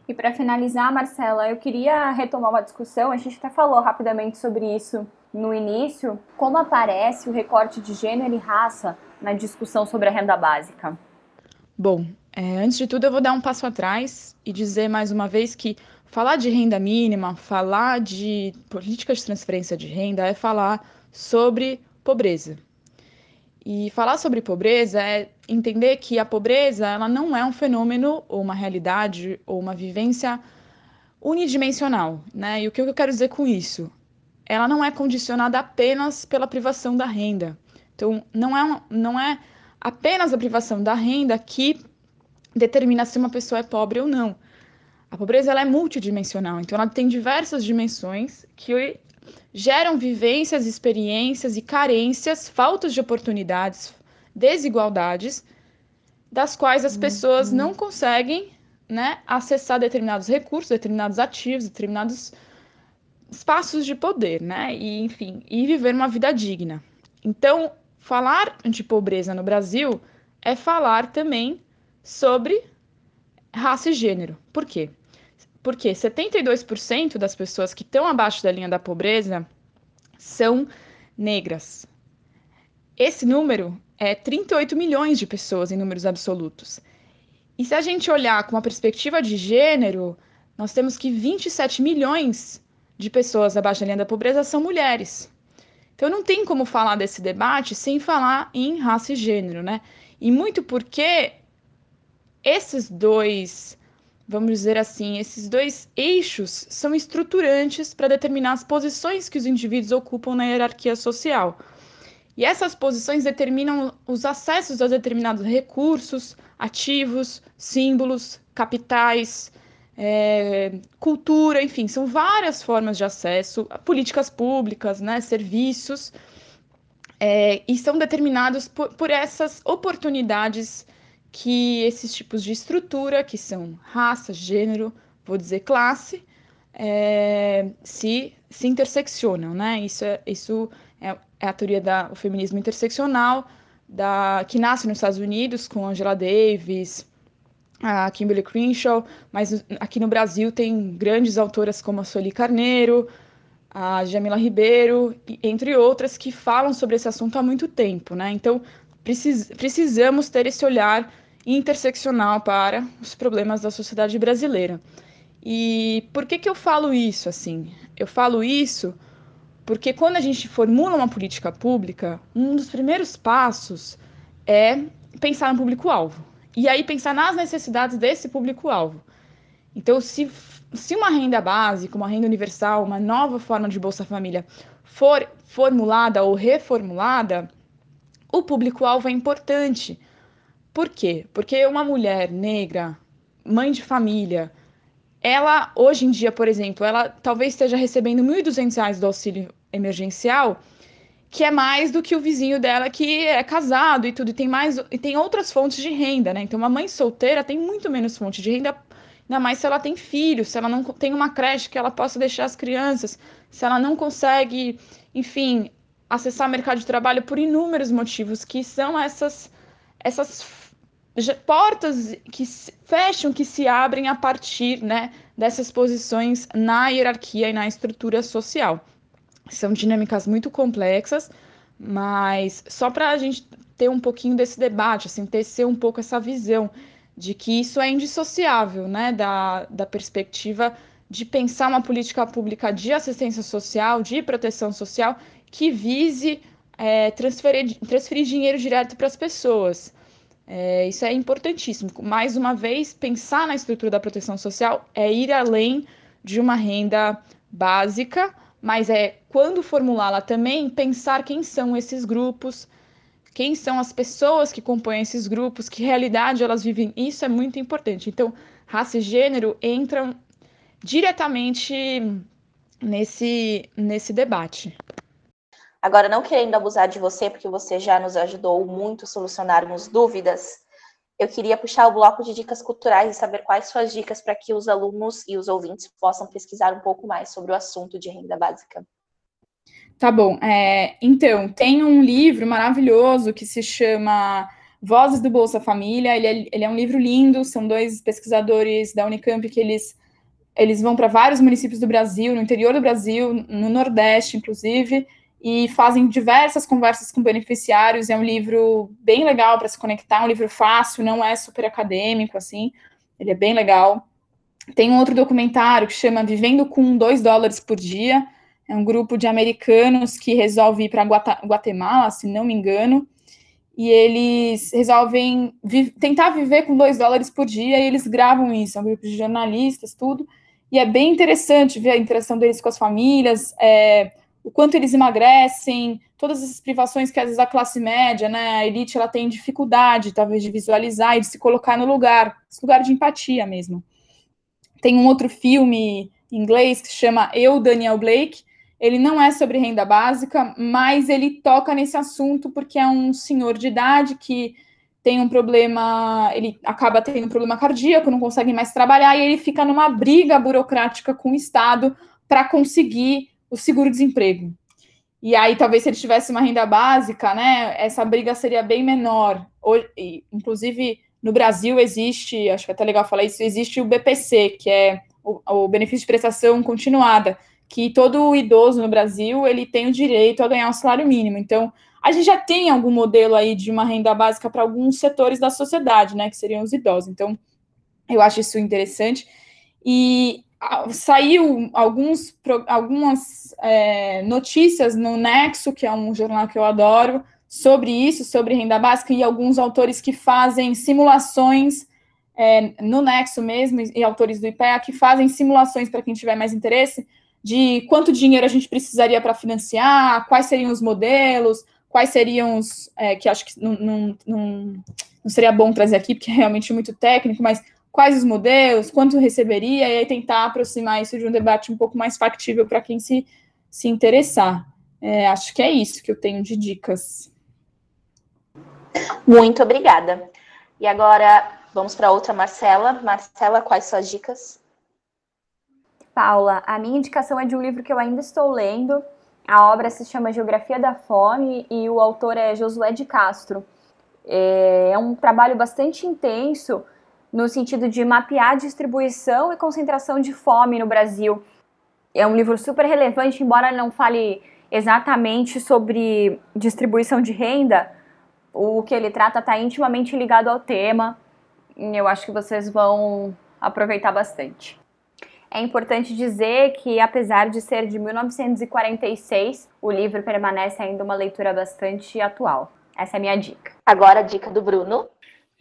E para finalizar, Marcela, eu queria retomar uma discussão. A gente até falou rapidamente sobre isso no início. Como aparece o recorte de gênero e raça na discussão sobre a renda básica? Bom, é, antes de tudo, eu vou dar um passo atrás e dizer mais uma vez que falar de renda mínima, falar de política de transferência de renda é falar sobre pobreza. E falar sobre pobreza é entender que a pobreza ela não é um fenômeno ou uma realidade ou uma vivência unidimensional, né? E o que eu quero dizer com isso? Ela não é condicionada apenas pela privação da renda. Então, não é, não é apenas a privação da renda que determina se uma pessoa é pobre ou não. A pobreza ela é multidimensional, então ela tem diversas dimensões que geram vivências, experiências e carências, faltas de oportunidades, desigualdades, das quais as pessoas uhum. não conseguem né, acessar determinados recursos, determinados ativos, determinados espaços de poder, né? E, enfim, e viver uma vida digna. Então, falar de pobreza no Brasil é falar também sobre raça e gênero. Por quê? Porque 72% das pessoas que estão abaixo da linha da pobreza são negras. Esse número é 38 milhões de pessoas em números absolutos. E se a gente olhar com uma perspectiva de gênero, nós temos que 27 milhões de pessoas abaixo da linha da pobreza são mulheres. Então não tem como falar desse debate sem falar em raça e gênero, né? E muito porque esses dois vamos dizer assim, esses dois eixos são estruturantes para determinar as posições que os indivíduos ocupam na hierarquia social. E essas posições determinam os acessos a determinados recursos, ativos, símbolos, capitais, é, cultura, enfim, são várias formas de acesso, políticas públicas, né, serviços, é, e são determinados por, por essas oportunidades que esses tipos de estrutura, que são raça, gênero, vou dizer classe, é, se, se interseccionam, né? Isso, é, isso é, é a teoria do feminismo interseccional, da, que nasce nos Estados Unidos com Angela Davis, a Kimberly Crenshaw, mas aqui no Brasil tem grandes autoras como a Sueli Carneiro, a Jamila Ribeiro, entre outras, que falam sobre esse assunto há muito tempo, né? Então, precis, precisamos ter esse olhar interseccional para os problemas da sociedade brasileira. E por que, que eu falo isso assim? Eu falo isso porque quando a gente formula uma política pública, um dos primeiros passos é pensar no público-alvo. E aí pensar nas necessidades desse público-alvo. Então, se, se uma renda básica, uma renda universal, uma nova forma de Bolsa Família for formulada ou reformulada, o público-alvo é importante. Por quê? Porque uma mulher negra, mãe de família, ela, hoje em dia, por exemplo, ela talvez esteja recebendo R$ 1.200 do auxílio emergencial, que é mais do que o vizinho dela que é casado e tudo, e tem mais e tem outras fontes de renda, né? Então, uma mãe solteira tem muito menos fonte de renda, ainda mais se ela tem filhos, se ela não tem uma creche que ela possa deixar as crianças, se ela não consegue, enfim, acessar o mercado de trabalho por inúmeros motivos, que são essas essas portas que fecham, que se abrem a partir, né, dessas posições na hierarquia e na estrutura social. São dinâmicas muito complexas, mas só para a gente ter um pouquinho desse debate, assim, tecer um pouco essa visão de que isso é indissociável, né, da, da perspectiva de pensar uma política pública de assistência social, de proteção social, que vise é, transferir, transferir dinheiro direto para as pessoas. É, isso é importantíssimo. Mais uma vez, pensar na estrutura da proteção social é ir além de uma renda básica, mas é, quando formulá-la também, pensar quem são esses grupos, quem são as pessoas que compõem esses grupos, que realidade elas vivem. Isso é muito importante. Então, raça e gênero entram diretamente nesse, nesse debate. Agora, não querendo abusar de você, porque você já nos ajudou muito a solucionarmos dúvidas, eu queria puxar o bloco de dicas culturais e saber quais suas dicas para que os alunos e os ouvintes possam pesquisar um pouco mais sobre o assunto de renda básica. Tá bom. É, então, tem um livro maravilhoso que se chama Vozes do Bolsa Família. Ele é, ele é um livro lindo, são dois pesquisadores da Unicamp que eles, eles vão para vários municípios do Brasil, no interior do Brasil, no Nordeste, inclusive, e fazem diversas conversas com beneficiários. É um livro bem legal para se conectar, um livro fácil, não é super acadêmico, assim, ele é bem legal. Tem um outro documentário que chama Vivendo com 2 dólares por dia. É um grupo de americanos que resolve ir para Guatemala, se não me engano, e eles resolvem vi tentar viver com 2 dólares por dia e eles gravam isso. É um grupo de jornalistas, tudo. E é bem interessante ver a interação deles com as famílias. É, o quanto eles emagrecem, todas essas privações que às vezes a classe média, né, a elite, ela tem dificuldade, talvez, de visualizar e de se colocar no lugar, esse lugar de empatia mesmo. Tem um outro filme em inglês que chama Eu, Daniel Blake. Ele não é sobre renda básica, mas ele toca nesse assunto porque é um senhor de idade que tem um problema, ele acaba tendo um problema cardíaco, não consegue mais trabalhar e ele fica numa briga burocrática com o Estado para conseguir o seguro-desemprego. E aí, talvez, se ele tivesse uma renda básica, né, essa briga seria bem menor. Hoje, inclusive, no Brasil existe, acho que é até legal falar isso, existe o BPC, que é o, o benefício de prestação continuada, que todo idoso no Brasil, ele tem o direito a ganhar um salário mínimo. Então, a gente já tem algum modelo aí de uma renda básica para alguns setores da sociedade, né, que seriam os idosos. Então, eu acho isso interessante. E saiu alguns, algumas é, notícias no Nexo, que é um jornal que eu adoro, sobre isso, sobre renda básica, e alguns autores que fazem simulações é, no Nexo mesmo, e autores do IPEA, que fazem simulações para quem tiver mais interesse, de quanto dinheiro a gente precisaria para financiar, quais seriam os modelos, quais seriam os. É, que acho que não, não, não, não seria bom trazer aqui, porque é realmente muito técnico, mas quais os modelos, quanto receberia, e aí tentar aproximar isso de um debate um pouco mais factível para quem se, se interessar. É, acho que é isso que eu tenho de dicas. Muito obrigada. E agora vamos para outra Marcela. Marcela, quais suas dicas? Paula, a minha indicação é de um livro que eu ainda estou lendo. A obra se chama Geografia da Fome e o autor é Josué de Castro. É, é um trabalho bastante intenso no sentido de mapear a distribuição e concentração de fome no Brasil. É um livro super relevante, embora não fale exatamente sobre distribuição de renda, o que ele trata está intimamente ligado ao tema. E eu acho que vocês vão aproveitar bastante. É importante dizer que, apesar de ser de 1946, o livro permanece ainda uma leitura bastante atual. Essa é a minha dica. Agora a dica do Bruno.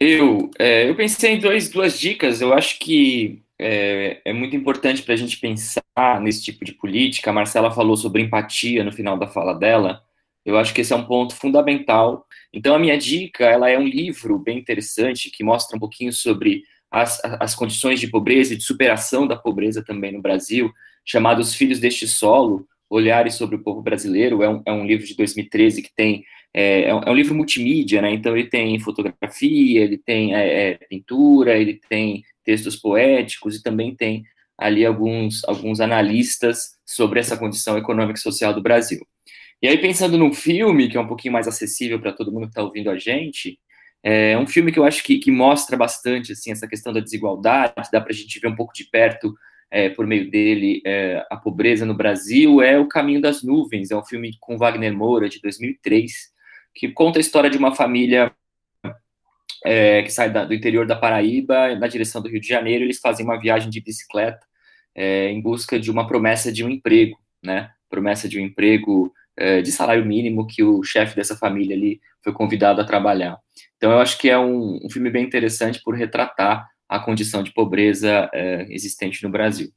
Eu, é, eu pensei em dois, duas dicas. Eu acho que é, é muito importante para a gente pensar nesse tipo de política. A Marcela falou sobre empatia no final da fala dela. Eu acho que esse é um ponto fundamental. Então, a minha dica, ela é um livro bem interessante que mostra um pouquinho sobre as, as condições de pobreza e de superação da pobreza também no Brasil, chamado Os Filhos deste Solo, Olhares sobre o Povo Brasileiro. É um, é um livro de 2013 que tem é, é, um, é, um, livro multimídia, né? Então ele tem fotografia, ele tem é, é, pintura, ele tem textos poéticos e também tem ali alguns, alguns analistas sobre essa condição econômica e social do Brasil. E aí, pensando num filme que é um pouquinho mais acessível para todo mundo que está ouvindo a gente, é um filme que eu acho que, que, mostra bastante assim, essa questão da desigualdade, dá para a gente ver um pouco de perto, é, por meio dele, é, a pobreza no Brasil, é O Caminho das Nuvens, é um filme com Wagner Moura, de 2003, que conta a história de uma família é, que sai da, do interior da Paraíba na direção do Rio de Janeiro. Eles fazem uma viagem de bicicleta é, em busca de uma promessa de um emprego, né? Promessa de um emprego é, de salário mínimo que o chefe dessa família ali foi convidado a trabalhar. Então, eu acho que é um, um filme bem interessante por retratar a condição de pobreza é, existente no Brasil.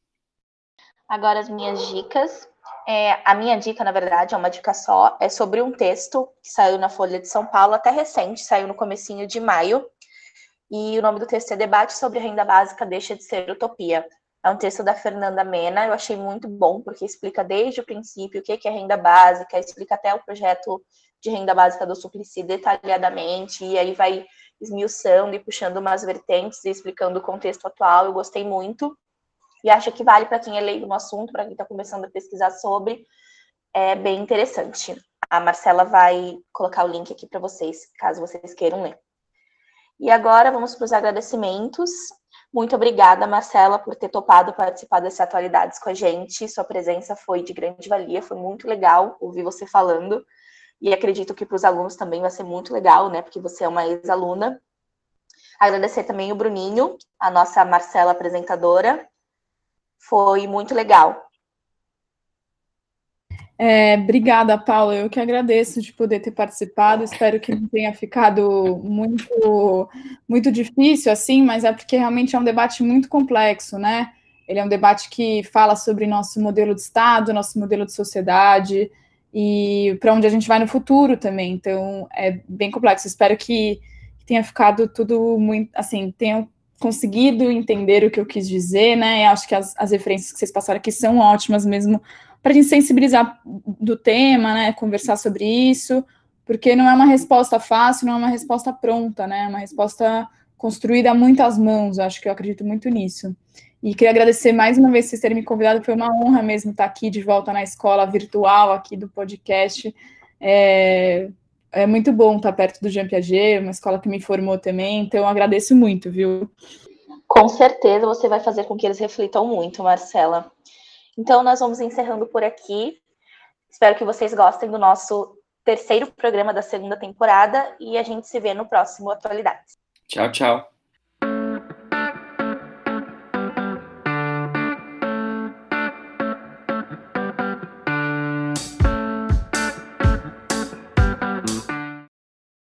Agora as minhas dicas. É, a minha dica, na verdade, é uma dica só, é sobre um texto que saiu na Folha de São Paulo, até recente, saiu no comecinho de maio, e o nome do texto é Debate sobre Renda Básica Deixa de Ser Utopia. É um texto da Fernanda Mena, eu achei muito bom, porque explica desde o princípio o que é renda básica, explica até o projeto de renda básica do Suplicy detalhadamente, e aí vai esmiuçando e puxando umas vertentes e explicando o contexto atual, eu gostei muito e acho que vale para quem é leigo no assunto, para quem está começando a pesquisar sobre, é bem interessante. A Marcela vai colocar o link aqui para vocês, caso vocês queiram ler. E agora vamos para os agradecimentos. Muito obrigada, Marcela, por ter topado participar dessas atualidades com a gente. Sua presença foi de grande valia, foi muito legal ouvir você falando. E acredito que para os alunos também vai ser muito legal, né? Porque você é uma ex-aluna. Agradecer também o Bruninho, a nossa Marcela apresentadora, foi muito legal. É, obrigada, Paula. Eu que agradeço de poder ter participado. Espero que não tenha ficado muito, muito difícil assim, mas é porque realmente é um debate muito complexo, né? Ele é um debate que fala sobre nosso modelo de Estado, nosso modelo de sociedade e para onde a gente vai no futuro também. Então, é bem complexo. Espero que tenha ficado tudo muito, assim, tenha conseguido entender o que eu quis dizer, né? Acho que as, as referências que vocês passaram aqui são ótimas mesmo para a gente sensibilizar do tema, né? Conversar sobre isso, porque não é uma resposta fácil, não é uma resposta pronta, né? É uma resposta construída a muitas mãos. Acho que eu acredito muito nisso. E queria agradecer mais uma vez vocês terem me convidado. Foi uma honra mesmo estar aqui de volta na escola virtual aqui do podcast. É, é muito bom estar perto do Jean Piaget, uma escola que me formou também, então eu agradeço muito, viu? Com certeza você vai fazer com que eles reflitam muito, Marcela. Então nós vamos encerrando por aqui. Espero que vocês gostem do nosso terceiro programa da segunda temporada e a gente se vê no próximo Atualidades. Tchau, tchau.